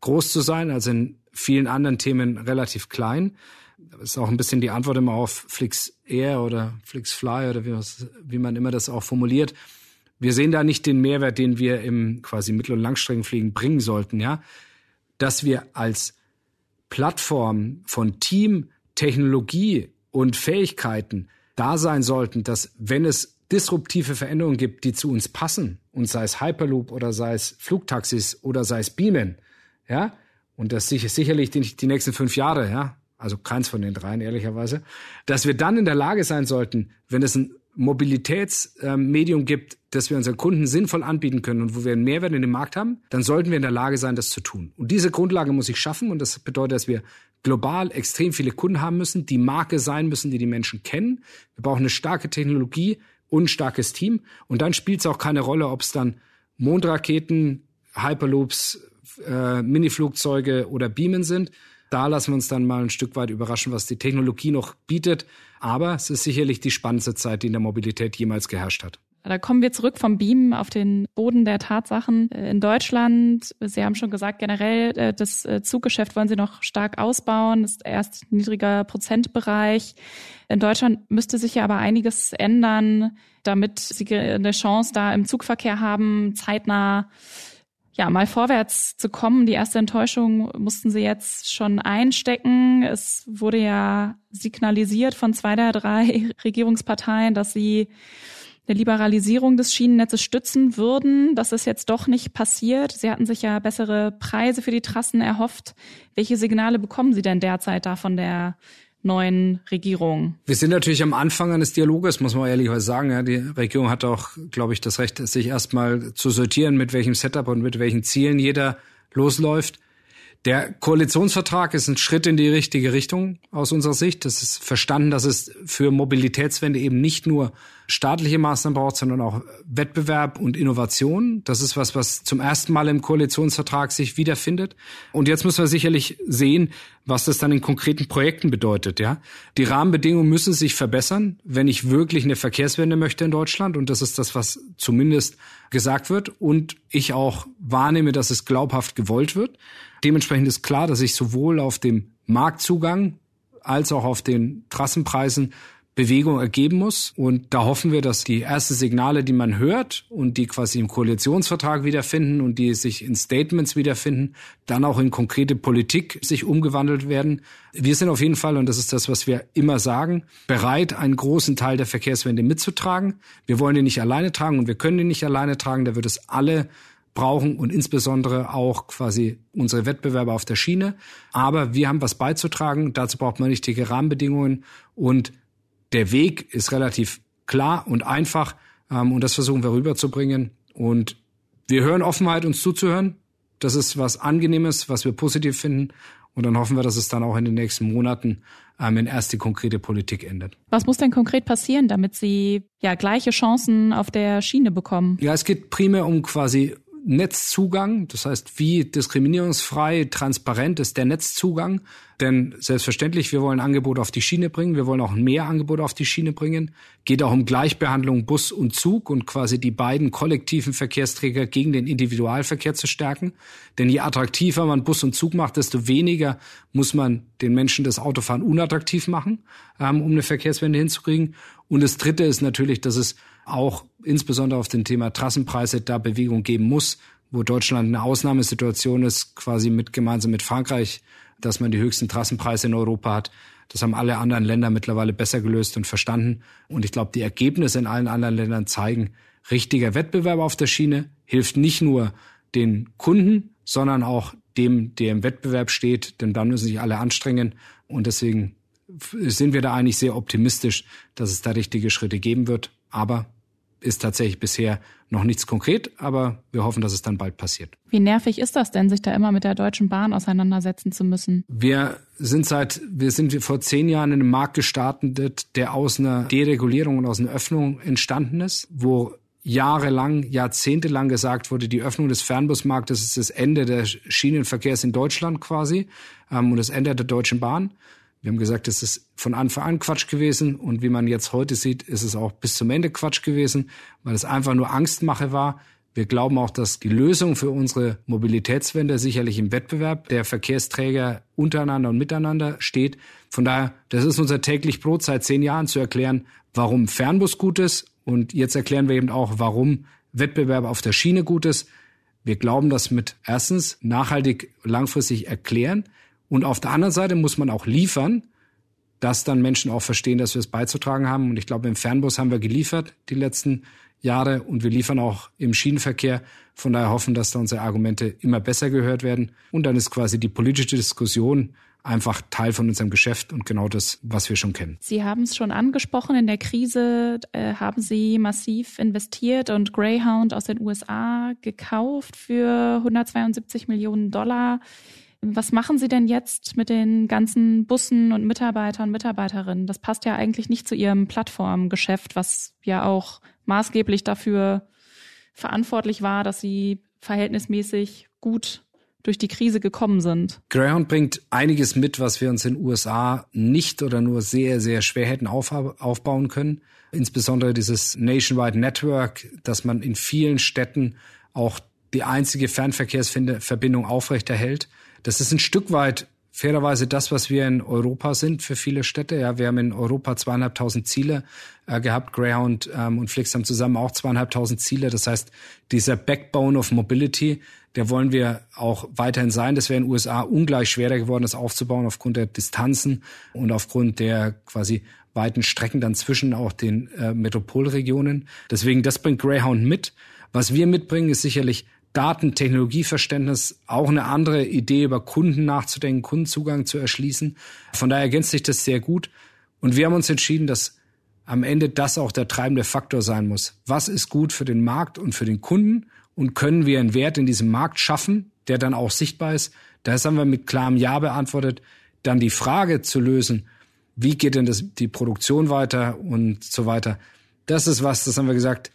groß zu sein, als in vielen anderen Themen relativ klein. Das ist auch ein bisschen die Antwort immer auf Flix Air oder Flix Fly oder wie, wie man immer das auch formuliert. Wir sehen da nicht den Mehrwert, den wir im quasi Mittel- und Langstreckenfliegen bringen sollten, ja. Dass wir als Plattform von Team, Technologie und Fähigkeiten da sein sollten, dass wenn es disruptive Veränderungen gibt, die zu uns passen, und sei es Hyperloop oder sei es Flugtaxis oder sei es Beamen, ja, und das sicherlich die, die nächsten fünf Jahre, ja, also keins von den dreien, ehrlicherweise, dass wir dann in der Lage sein sollten, wenn es ein Mobilitätsmedium gibt, das wir unseren Kunden sinnvoll anbieten können und wo wir einen Mehrwert in dem Markt haben, dann sollten wir in der Lage sein, das zu tun. Und diese Grundlage muss ich schaffen und das bedeutet, dass wir global extrem viele Kunden haben müssen, die Marke sein müssen, die die Menschen kennen. Wir brauchen eine starke Technologie und ein starkes Team. Und dann spielt es auch keine Rolle, ob es dann Mondraketen, Hyperloops, äh, Miniflugzeuge oder Beamen sind. Da lassen wir uns dann mal ein Stück weit überraschen, was die Technologie noch bietet. Aber es ist sicherlich die spannendste Zeit, die in der Mobilität jemals geherrscht hat. Da kommen wir zurück vom Beamen auf den Boden der Tatsachen. Äh, in Deutschland, Sie haben schon gesagt, generell äh, das äh, Zuggeschäft wollen Sie noch stark ausbauen, das ist erst niedriger Prozentbereich. In Deutschland müsste sich ja aber einiges ändern, damit Sie eine Chance da im Zugverkehr haben, zeitnah ja, mal vorwärts zu kommen. Die erste Enttäuschung mussten sie jetzt schon einstecken. Es wurde ja signalisiert von zwei der drei Regierungsparteien, dass sie eine Liberalisierung des Schienennetzes stützen würden. Das ist jetzt doch nicht passiert. Sie hatten sich ja bessere Preise für die Trassen erhofft. Welche Signale bekommen Sie denn derzeit da von der neuen Regierung? Wir sind natürlich am Anfang eines Dialoges, muss man ehrlich sagen. Ja, die Regierung hat auch, glaube ich, das Recht, sich erstmal zu sortieren, mit welchem Setup und mit welchen Zielen jeder losläuft. Der Koalitionsvertrag ist ein Schritt in die richtige Richtung aus unserer Sicht. Das ist verstanden, dass es für Mobilitätswende eben nicht nur staatliche Maßnahmen braucht, sondern auch Wettbewerb und Innovation. Das ist was, was zum ersten Mal im Koalitionsvertrag sich wiederfindet. Und jetzt müssen wir sicherlich sehen, was das dann in konkreten Projekten bedeutet, ja. Die Rahmenbedingungen müssen sich verbessern, wenn ich wirklich eine Verkehrswende möchte in Deutschland. Und das ist das, was zumindest gesagt wird. Und ich auch wahrnehme, dass es glaubhaft gewollt wird. Dementsprechend ist klar, dass ich sowohl auf dem Marktzugang als auch auf den Trassenpreisen Bewegung ergeben muss. Und da hoffen wir, dass die ersten Signale, die man hört und die quasi im Koalitionsvertrag wiederfinden und die sich in Statements wiederfinden, dann auch in konkrete Politik sich umgewandelt werden. Wir sind auf jeden Fall, und das ist das, was wir immer sagen, bereit, einen großen Teil der Verkehrswende mitzutragen. Wir wollen den nicht alleine tragen und wir können den nicht alleine tragen. Da wird es alle brauchen und insbesondere auch quasi unsere Wettbewerber auf der Schiene. Aber wir haben was beizutragen. Dazu braucht man richtige Rahmenbedingungen und der Weg ist relativ klar und einfach ähm, und das versuchen wir rüberzubringen. Und wir hören Offenheit, uns zuzuhören. Das ist was Angenehmes, was wir positiv finden. Und dann hoffen wir, dass es dann auch in den nächsten Monaten ähm, in erste konkrete Politik endet. Was muss denn konkret passieren, damit Sie ja gleiche Chancen auf der Schiene bekommen? Ja, es geht primär um quasi Netzzugang, das heißt, wie diskriminierungsfrei, transparent ist der Netzzugang. Denn selbstverständlich, wir wollen Angebot auf die Schiene bringen, wir wollen auch mehr Angebot auf die Schiene bringen. Geht auch um Gleichbehandlung Bus und Zug und quasi die beiden kollektiven Verkehrsträger gegen den Individualverkehr zu stärken. Denn je attraktiver man Bus und Zug macht, desto weniger muss man den Menschen das Autofahren unattraktiv machen, ähm, um eine Verkehrswende hinzukriegen. Und das Dritte ist natürlich, dass es auch insbesondere auf dem Thema Trassenpreise da Bewegung geben muss, wo Deutschland eine Ausnahmesituation ist, quasi mit gemeinsam mit Frankreich, dass man die höchsten Trassenpreise in Europa hat. Das haben alle anderen Länder mittlerweile besser gelöst und verstanden. Und ich glaube, die Ergebnisse in allen anderen Ländern zeigen, richtiger Wettbewerb auf der Schiene hilft nicht nur den Kunden, sondern auch dem, der im Wettbewerb steht, denn dann müssen sich alle anstrengen. Und deswegen sind wir da eigentlich sehr optimistisch, dass es da richtige Schritte geben wird. Aber ist tatsächlich bisher noch nichts konkret, aber wir hoffen, dass es dann bald passiert. Wie nervig ist das denn, sich da immer mit der Deutschen Bahn auseinandersetzen zu müssen? Wir sind seit, wir sind vor zehn Jahren in einem Markt gestartet, der aus einer Deregulierung und aus einer Öffnung entstanden ist, wo jahrelang, jahrzehntelang gesagt wurde, die Öffnung des Fernbusmarktes ist das Ende des Schienenverkehrs in Deutschland quasi ähm, und das Ende der Deutschen Bahn. Wir haben gesagt, es ist von Anfang an Quatsch gewesen und wie man jetzt heute sieht, ist es auch bis zum Ende Quatsch gewesen, weil es einfach nur Angstmache war. Wir glauben auch, dass die Lösung für unsere Mobilitätswende sicherlich im Wettbewerb der Verkehrsträger untereinander und miteinander steht. Von daher, das ist unser täglich Brot seit zehn Jahren zu erklären, warum Fernbus gut ist. Und jetzt erklären wir eben auch, warum Wettbewerb auf der Schiene gut ist. Wir glauben das mit erstens nachhaltig langfristig erklären. Und auf der anderen Seite muss man auch liefern, dass dann Menschen auch verstehen, dass wir es beizutragen haben. Und ich glaube, im Fernbus haben wir geliefert die letzten Jahre und wir liefern auch im Schienenverkehr. Von daher hoffen, dass da unsere Argumente immer besser gehört werden. Und dann ist quasi die politische Diskussion einfach Teil von unserem Geschäft und genau das, was wir schon kennen. Sie haben es schon angesprochen, in der Krise äh, haben Sie massiv investiert und Greyhound aus den USA gekauft für 172 Millionen Dollar. Was machen Sie denn jetzt mit den ganzen Bussen und Mitarbeitern und Mitarbeiterinnen? Das passt ja eigentlich nicht zu Ihrem Plattformgeschäft, was ja auch maßgeblich dafür verantwortlich war, dass Sie verhältnismäßig gut durch die Krise gekommen sind. Greyhound bringt einiges mit, was wir uns in den USA nicht oder nur sehr, sehr schwer hätten auf, aufbauen können. Insbesondere dieses Nationwide Network, dass man in vielen Städten auch die einzige Fernverkehrsverbindung aufrechterhält. Das ist ein Stück weit fairerweise das, was wir in Europa sind für viele Städte. Ja, wir haben in Europa zweieinhalbtausend Ziele äh, gehabt. Greyhound ähm, und Flix haben zusammen auch zweieinhalbtausend Ziele. Das heißt, dieser Backbone of Mobility, der wollen wir auch weiterhin sein. Das wäre in den USA ungleich schwerer geworden, das aufzubauen aufgrund der Distanzen und aufgrund der quasi weiten Strecken dann zwischen auch den äh, Metropolregionen. Deswegen, das bringt Greyhound mit. Was wir mitbringen, ist sicherlich Daten, Technologieverständnis, auch eine andere Idee über Kunden nachzudenken, Kundenzugang zu erschließen. Von daher ergänzt sich das sehr gut. Und wir haben uns entschieden, dass am Ende das auch der treibende Faktor sein muss. Was ist gut für den Markt und für den Kunden? Und können wir einen Wert in diesem Markt schaffen, der dann auch sichtbar ist? Das haben wir mit klarem Ja beantwortet. Dann die Frage zu lösen, wie geht denn das, die Produktion weiter und so weiter. Das ist was, das haben wir gesagt,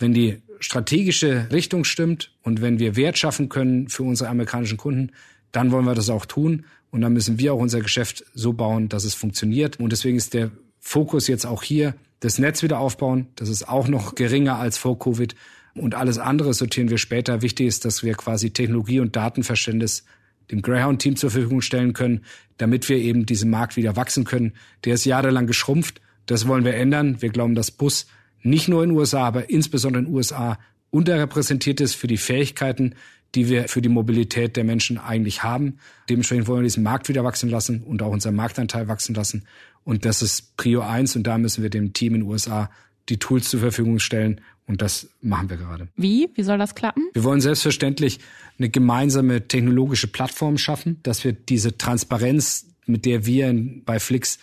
wenn die strategische Richtung stimmt und wenn wir Wert schaffen können für unsere amerikanischen Kunden, dann wollen wir das auch tun. Und dann müssen wir auch unser Geschäft so bauen, dass es funktioniert. Und deswegen ist der Fokus jetzt auch hier, das Netz wieder aufbauen. Das ist auch noch geringer als vor Covid. Und alles andere sortieren wir später. Wichtig ist, dass wir quasi Technologie und Datenverständnis dem Greyhound-Team zur Verfügung stellen können, damit wir eben diesen Markt wieder wachsen können. Der ist jahrelang geschrumpft. Das wollen wir ändern. Wir glauben, dass Bus nicht nur in den USA, aber insbesondere in den USA unterrepräsentiert ist für die Fähigkeiten, die wir für die Mobilität der Menschen eigentlich haben. Dementsprechend wollen wir diesen Markt wieder wachsen lassen und auch unseren Marktanteil wachsen lassen. Und das ist Prio eins und da müssen wir dem Team in den USA die Tools zur Verfügung stellen und das machen wir gerade. Wie? Wie soll das klappen? Wir wollen selbstverständlich eine gemeinsame technologische Plattform schaffen, dass wir diese Transparenz, mit der wir bei Flix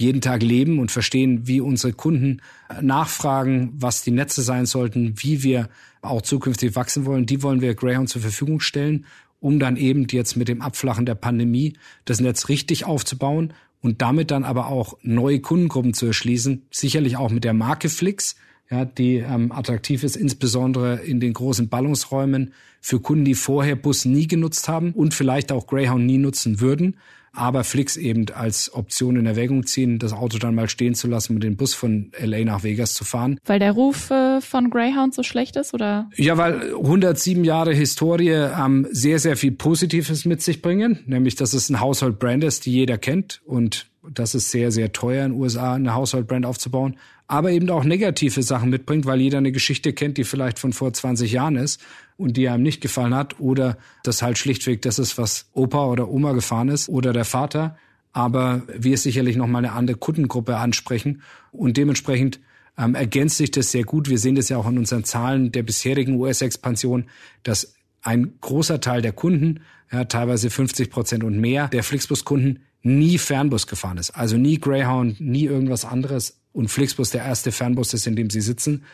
jeden Tag leben und verstehen, wie unsere Kunden nachfragen, was die Netze sein sollten, wie wir auch zukünftig wachsen wollen, die wollen wir Greyhound zur Verfügung stellen, um dann eben jetzt mit dem Abflachen der Pandemie das Netz richtig aufzubauen und damit dann aber auch neue Kundengruppen zu erschließen, sicherlich auch mit der Marke Flix, ja, die ähm, attraktiv ist, insbesondere in den großen Ballungsräumen für Kunden, die vorher Bus nie genutzt haben und vielleicht auch Greyhound nie nutzen würden, aber Flix eben als Option in Erwägung ziehen, das Auto dann mal stehen zu lassen und den Bus von LA nach Vegas zu fahren. Weil der Ruf äh, von Greyhound so schlecht ist, oder? Ja, weil 107 Jahre Historie ähm, sehr, sehr viel Positives mit sich bringen, nämlich dass es ein Household-Brand ist, die jeder kennt und das ist sehr, sehr teuer in den USA, eine Household-Brand aufzubauen aber eben auch negative Sachen mitbringt, weil jeder eine Geschichte kennt, die vielleicht von vor 20 Jahren ist und die einem nicht gefallen hat oder das halt schlichtweg das ist, was Opa oder Oma gefahren ist oder der Vater. Aber wir sicherlich noch mal eine andere Kundengruppe ansprechen und dementsprechend ähm, ergänzt sich das sehr gut. Wir sehen das ja auch in unseren Zahlen der bisherigen US-Expansion, dass ein großer Teil der Kunden, ja, teilweise 50 Prozent und mehr der Flixbus-Kunden nie Fernbus gefahren ist. Also nie Greyhound, nie irgendwas anderes. Und Flixbus der erste Fernbus ist, in dem sie sitzen.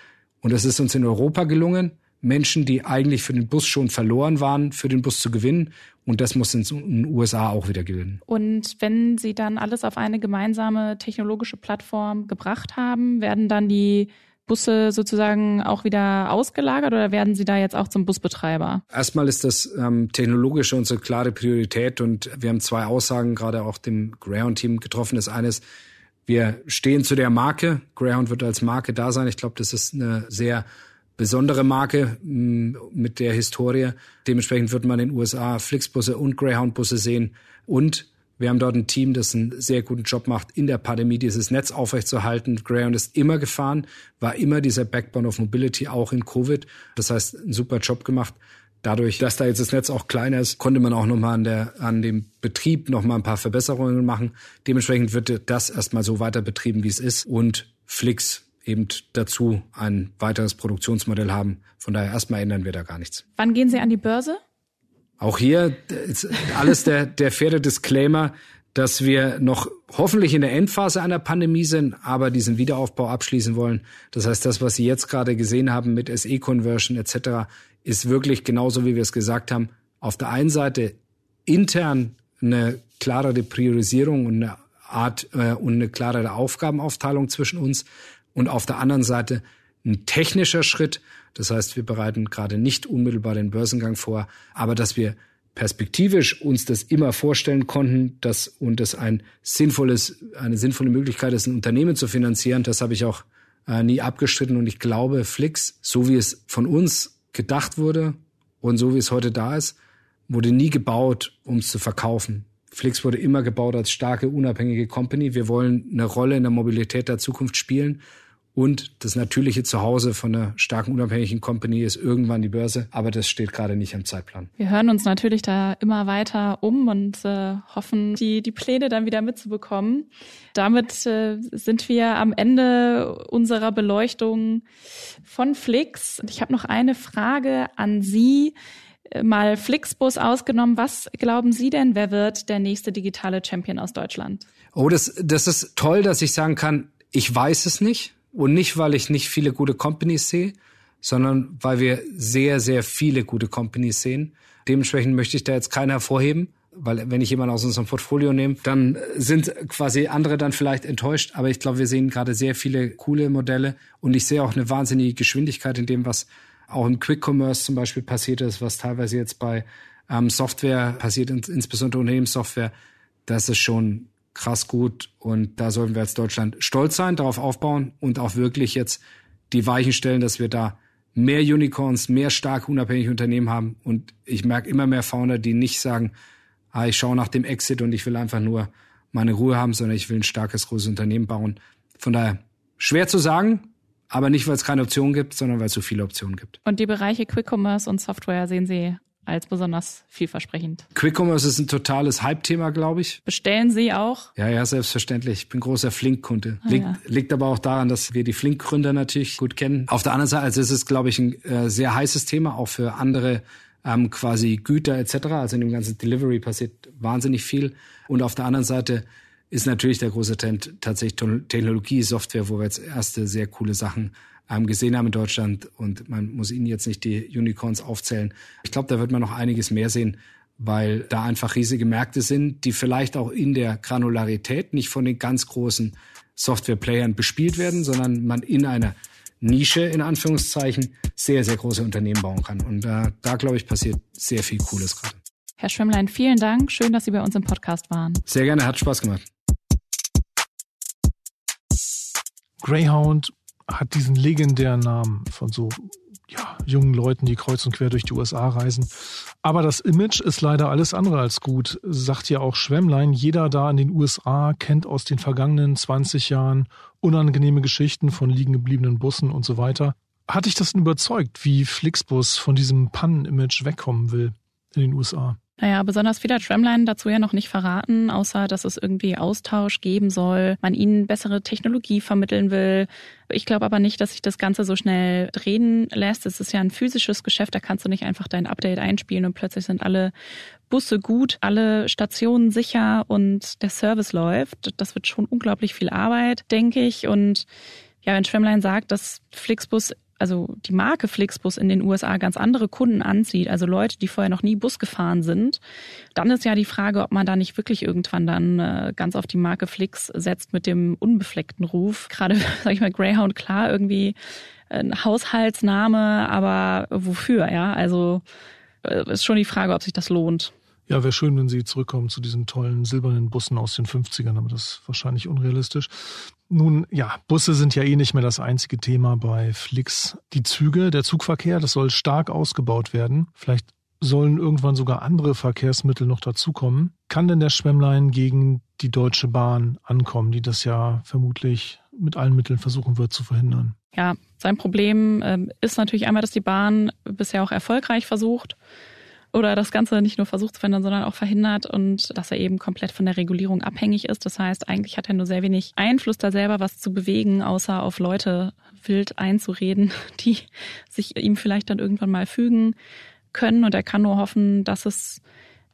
Und es ist uns in Europa gelungen, Menschen, die eigentlich für den Bus schon verloren waren, für den Bus zu gewinnen. Und das muss in den USA auch wieder gewinnen. Und wenn Sie dann alles auf eine gemeinsame technologische Plattform gebracht haben, werden dann die Busse sozusagen auch wieder ausgelagert oder werden Sie da jetzt auch zum Busbetreiber? Erstmal ist das ähm, technologische unsere klare Priorität und wir haben zwei Aussagen gerade auch dem Greyhound-Team getroffen. Das eine ist, wir stehen zu der Marke. Greyhound wird als Marke da sein. Ich glaube, das ist eine sehr besondere Marke mm, mit der Historie. Dementsprechend wird man in den USA Flixbusse und Greyhound-Busse sehen und wir haben dort ein Team, das einen sehr guten Job macht, in der Pandemie dieses Netz aufrechtzuerhalten. Greyhound ist immer gefahren, war immer dieser Backbone of Mobility, auch in Covid. Das heißt, einen super Job gemacht. Dadurch, dass da jetzt das Netz auch kleiner ist, konnte man auch nochmal an, der, an dem Betrieb nochmal ein paar Verbesserungen machen. Dementsprechend wird das erstmal so weiter betrieben, wie es ist. Und Flix eben dazu ein weiteres Produktionsmodell haben. Von daher erstmal ändern wir da gar nichts. Wann gehen Sie an die Börse? Auch hier ist alles der, der faire Disclaimer, dass wir noch hoffentlich in der Endphase einer Pandemie sind, aber diesen Wiederaufbau abschließen wollen. Das heißt, das, was Sie jetzt gerade gesehen haben mit SE-Conversion etc., ist wirklich genauso, wie wir es gesagt haben. Auf der einen Seite intern eine klarere Priorisierung und eine Art äh, und eine klarere Aufgabenaufteilung zwischen uns und auf der anderen Seite ein technischer Schritt, das heißt, wir bereiten gerade nicht unmittelbar den Börsengang vor, aber dass wir perspektivisch uns das immer vorstellen konnten, dass und das ein sinnvolles, eine sinnvolle Möglichkeit ist, ein Unternehmen zu finanzieren, das habe ich auch äh, nie abgestritten und ich glaube, Flix, so wie es von uns gedacht wurde und so wie es heute da ist, wurde nie gebaut, um es zu verkaufen. Flix wurde immer gebaut als starke, unabhängige Company. Wir wollen eine Rolle in der Mobilität der Zukunft spielen Und das natürliche Zuhause von einer starken unabhängigen Company ist irgendwann die Börse, aber das steht gerade nicht am Zeitplan. Wir hören uns natürlich da immer weiter um und äh, hoffen, die, die Pläne dann wieder mitzubekommen. Damit äh, sind wir am Ende unserer Beleuchtung von Flix. Ich habe noch eine Frage an Sie äh, mal Flixbus ausgenommen. Was glauben Sie denn, wer wird der nächste digitale Champion aus Deutschland? Oh, das, das ist toll, dass ich sagen kann, ich weiß es nicht. Und nicht, weil ich nicht viele gute Companies sehe, sondern weil wir sehr, sehr viele gute Companies sehen. Dementsprechend möchte ich da jetzt keinen hervorheben, weil wenn ich jemanden aus unserem Portfolio nehme, dann sind quasi andere dann vielleicht enttäuscht. Aber ich glaube, wir sehen gerade sehr viele coole Modelle und ich sehe auch eine wahnsinnige Geschwindigkeit in dem, was auch im Quick Commerce zum Beispiel passiert ist, was teilweise jetzt bei ähm, Software passiert, insbesondere Unternehmenssoftware. Das ist schon krass gut und da sollten wir als Deutschland stolz sein, darauf aufbauen und auch wirklich jetzt die Weichen stellen, dass wir da mehr Unicorns, mehr stark unabhängige Unternehmen haben und ich merke immer mehr Founder, die nicht sagen, ah, ich schaue nach dem Exit und ich will einfach nur meine Ruhe haben, sondern ich will ein starkes, großes Unternehmen bauen. Von daher schwer zu sagen, aber nicht, weil es keine Optionen gibt, sondern weil es so viele Optionen gibt. Und die Bereiche Quick Commerce und Software sehen Sie als besonders vielversprechend. Quick Commerce ist ein totales Hype-Thema, glaube ich. Bestellen Sie auch? Ja, ja, selbstverständlich. Ich bin großer Flink-Kunde. Ah, liegt, ja. liegt aber auch daran, dass wir die Flink-Gründer natürlich gut kennen. Auf der anderen Seite, also es ist, glaube ich, ein äh, sehr heißes Thema, auch für andere ähm, quasi Güter etc. Also in dem ganzen Delivery passiert wahnsinnig viel. Und auf der anderen Seite ist natürlich der große Trend tatsächlich Technologie, Software, wo wir jetzt erste sehr coole Sachen gesehen haben in Deutschland. Und man muss ihnen jetzt nicht die Unicorns aufzählen. Ich glaube, da wird man noch einiges mehr sehen, weil da einfach riesige Märkte sind, die vielleicht auch in der Granularität nicht von den ganz großen Software-Playern bespielt werden, sondern man in einer Nische in Anführungszeichen sehr, sehr große Unternehmen bauen kann. Und äh, da, glaube ich, passiert sehr viel Cooles gerade. Herr Schwemmlein, vielen Dank. Schön, dass Sie bei uns im Podcast waren. Sehr gerne, hat Spaß gemacht. Greyhound hat diesen legendären Namen von so ja, jungen Leuten, die kreuz und quer durch die USA reisen. Aber das Image ist leider alles andere als gut, sagt ja auch Schwemmlein. Jeder da in den USA kennt aus den vergangenen 20 Jahren unangenehme Geschichten von liegen gebliebenen Bussen und so weiter. Hat dich das denn überzeugt, wie Flixbus von diesem Pannen-Image wegkommen will in den USA? Naja, besonders viel hat Tramline dazu ja noch nicht verraten, außer dass es irgendwie Austausch geben soll, man ihnen bessere Technologie vermitteln will. Ich glaube aber nicht, dass sich das Ganze so schnell drehen lässt. Es ist ja ein physisches Geschäft, da kannst du nicht einfach dein Update einspielen und plötzlich sind alle Busse gut, alle Stationen sicher und der Service läuft. Das wird schon unglaublich viel Arbeit, denke ich. Und ja, wenn Tramline sagt, dass Flixbus also die Marke Flixbus in den USA ganz andere Kunden anzieht, also Leute, die vorher noch nie Bus gefahren sind, dann ist ja die Frage, ob man da nicht wirklich irgendwann dann äh, ganz auf die Marke Flix setzt mit dem unbefleckten Ruf. Gerade, sag ich mal, Greyhound, klar, irgendwie ein Haushaltsname, aber wofür, ja? Also äh, ist schon die Frage, ob sich das lohnt. Ja, wäre schön, wenn Sie zurückkommen zu diesen tollen silbernen Bussen aus den 50ern, aber das ist wahrscheinlich unrealistisch. Nun, ja, Busse sind ja eh nicht mehr das einzige Thema bei Flix. Die Züge, der Zugverkehr, das soll stark ausgebaut werden. Vielleicht sollen irgendwann sogar andere Verkehrsmittel noch dazukommen. Kann denn der Schwemmlein gegen die Deutsche Bahn ankommen, die das ja vermutlich mit allen Mitteln versuchen wird zu verhindern? Ja, sein Problem ähm, ist natürlich einmal, dass die Bahn bisher auch erfolgreich versucht, oder das Ganze nicht nur versucht zu verhindern, sondern auch verhindert und dass er eben komplett von der Regulierung abhängig ist. Das heißt, eigentlich hat er nur sehr wenig Einfluss da selber was zu bewegen, außer auf Leute wild einzureden, die sich ihm vielleicht dann irgendwann mal fügen können. Und er kann nur hoffen, dass es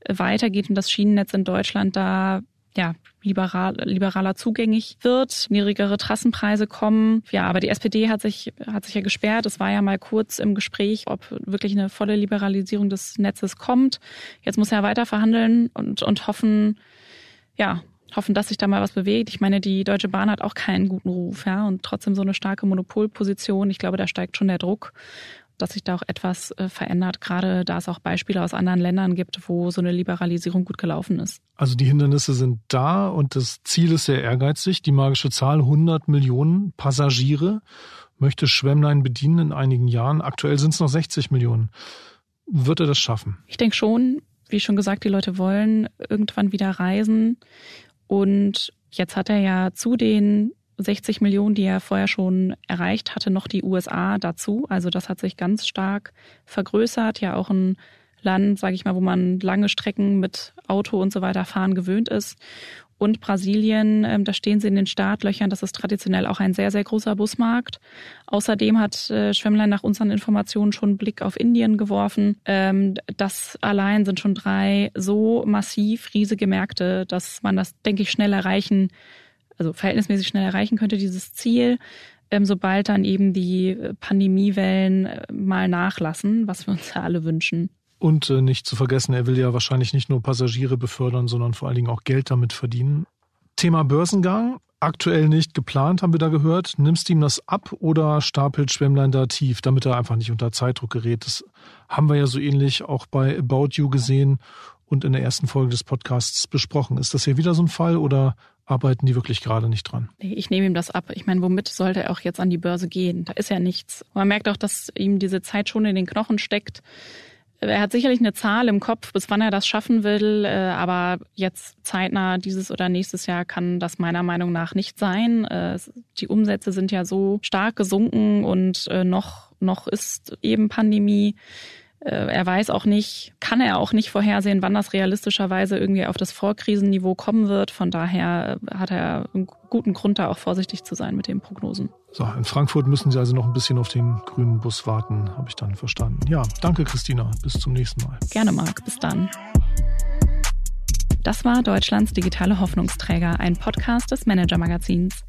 weitergeht und das Schienennetz in Deutschland da ja, liberal, liberaler zugänglich wird, niedrigere Trassenpreise kommen. Ja, aber die SPD hat sich, hat sich ja gesperrt. Es war ja mal kurz im Gespräch, ob wirklich eine volle Liberalisierung des Netzes kommt. Jetzt muss er weiter verhandeln und, und hoffen, ja, hoffen, dass sich da mal was bewegt. Ich meine, die Deutsche Bahn hat auch keinen guten Ruf, ja, und trotzdem so eine starke Monopolposition. Ich glaube, da steigt schon der Druck dass sich da auch etwas äh, verändert, gerade da es auch Beispiele aus anderen Ländern gibt, wo so eine Liberalisierung gut gelaufen ist. Also die Hindernisse sind da und das Ziel ist sehr ehrgeizig. Die magische Zahl 100 Millionen Passagiere möchte Schwemmlein bedienen in einigen Jahren. Aktuell sind es noch 60 Millionen. Wird er das schaffen? Ich denke schon. Wie schon gesagt, die Leute wollen irgendwann wieder reisen. Und jetzt hat er ja zu den 60 Millionen, die er vorher schon erreicht hatte, noch die USA dazu. Also das hat sich ganz stark vergrößert. Ja, auch ein Land, sage ich mal, wo man lange Strecken mit Auto und so weiter fahren gewöhnt ist. Und Brasilien, ähm, da stehen sie in den Startlöchern. Das ist traditionell auch ein sehr, sehr großer Busmarkt. Außerdem hat äh, Schwemmlein nach unseren Informationen schon einen Blick auf Indien geworfen. Ähm, das allein sind schon drei so massiv riesige Märkte, dass man das, denke ich, schnell erreichen, also verhältnismäßig schnell erreichen könnte, dieses Ziel ähm, sobald dann eben die Pandemiewellen äh, mal nachlassen, was wir uns ja alle wünschen. Und äh, nicht zu vergessen, er will ja wahrscheinlich nicht nur Passagiere befördern, sondern vor allen Dingen auch Geld damit verdienen. Thema Börsengang, aktuell nicht geplant, haben wir da gehört. Nimmst du ihm das ab oder stapelt Schwemmlein da tief, damit er einfach nicht unter Zeitdruck gerät? Das haben wir ja so ähnlich auch bei About You gesehen und in der ersten Folge des Podcasts besprochen. Ist das hier wieder so ein Fall oder arbeiten die wirklich gerade nicht dran? Ich nehme ihm das ab. Ich meine, womit sollte er auch jetzt an die Börse gehen? Da ist ja nichts. Man merkt auch, dass ihm diese Zeit schon in den Knochen steckt. Er hat sicherlich eine Zahl im Kopf, bis wann er das schaffen will, äh, aber jetzt zeitnah dieses oder nächstes Jahr kann das meiner Meinung nach nicht sein. Äh, die Umsätze sind ja so stark gesunken und äh, noch, noch ist eben Pandemie. Äh, er weiß auch nicht, kann er auch nicht vorhersehen, wann das realistischerweise irgendwie auf das Vorkrisenniveau kommen wird. Von daher hat er einen guten Grund, da auch vorsichtig zu sein mit den Prognosen. So, in Frankfurt müssen Sie also noch ein bisschen auf den grünen Bus warten, habe ich dann verstanden. Ja, danke Christina. Bis zum nächsten Mal. Gerne, Marc. Bis dann. Das war Deutschlands digitale Hoffnungsträger, ein Podcast des Manager-Magazins.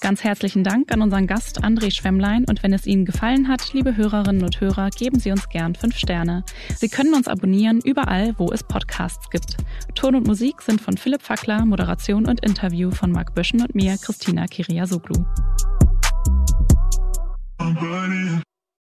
Ganz herzlichen Dank an unseren Gast André Schwemmlein und wenn es Ihnen gefallen hat, liebe Hörerinnen und Hörer, geben Sie uns gern fünf Sterne. Sie können uns abonnieren überall, wo es Podcasts gibt. Ton und Musik sind von Philipp Fackler, Moderation und Interview von Marc Böschen und mir, Christina Kiriasoglu.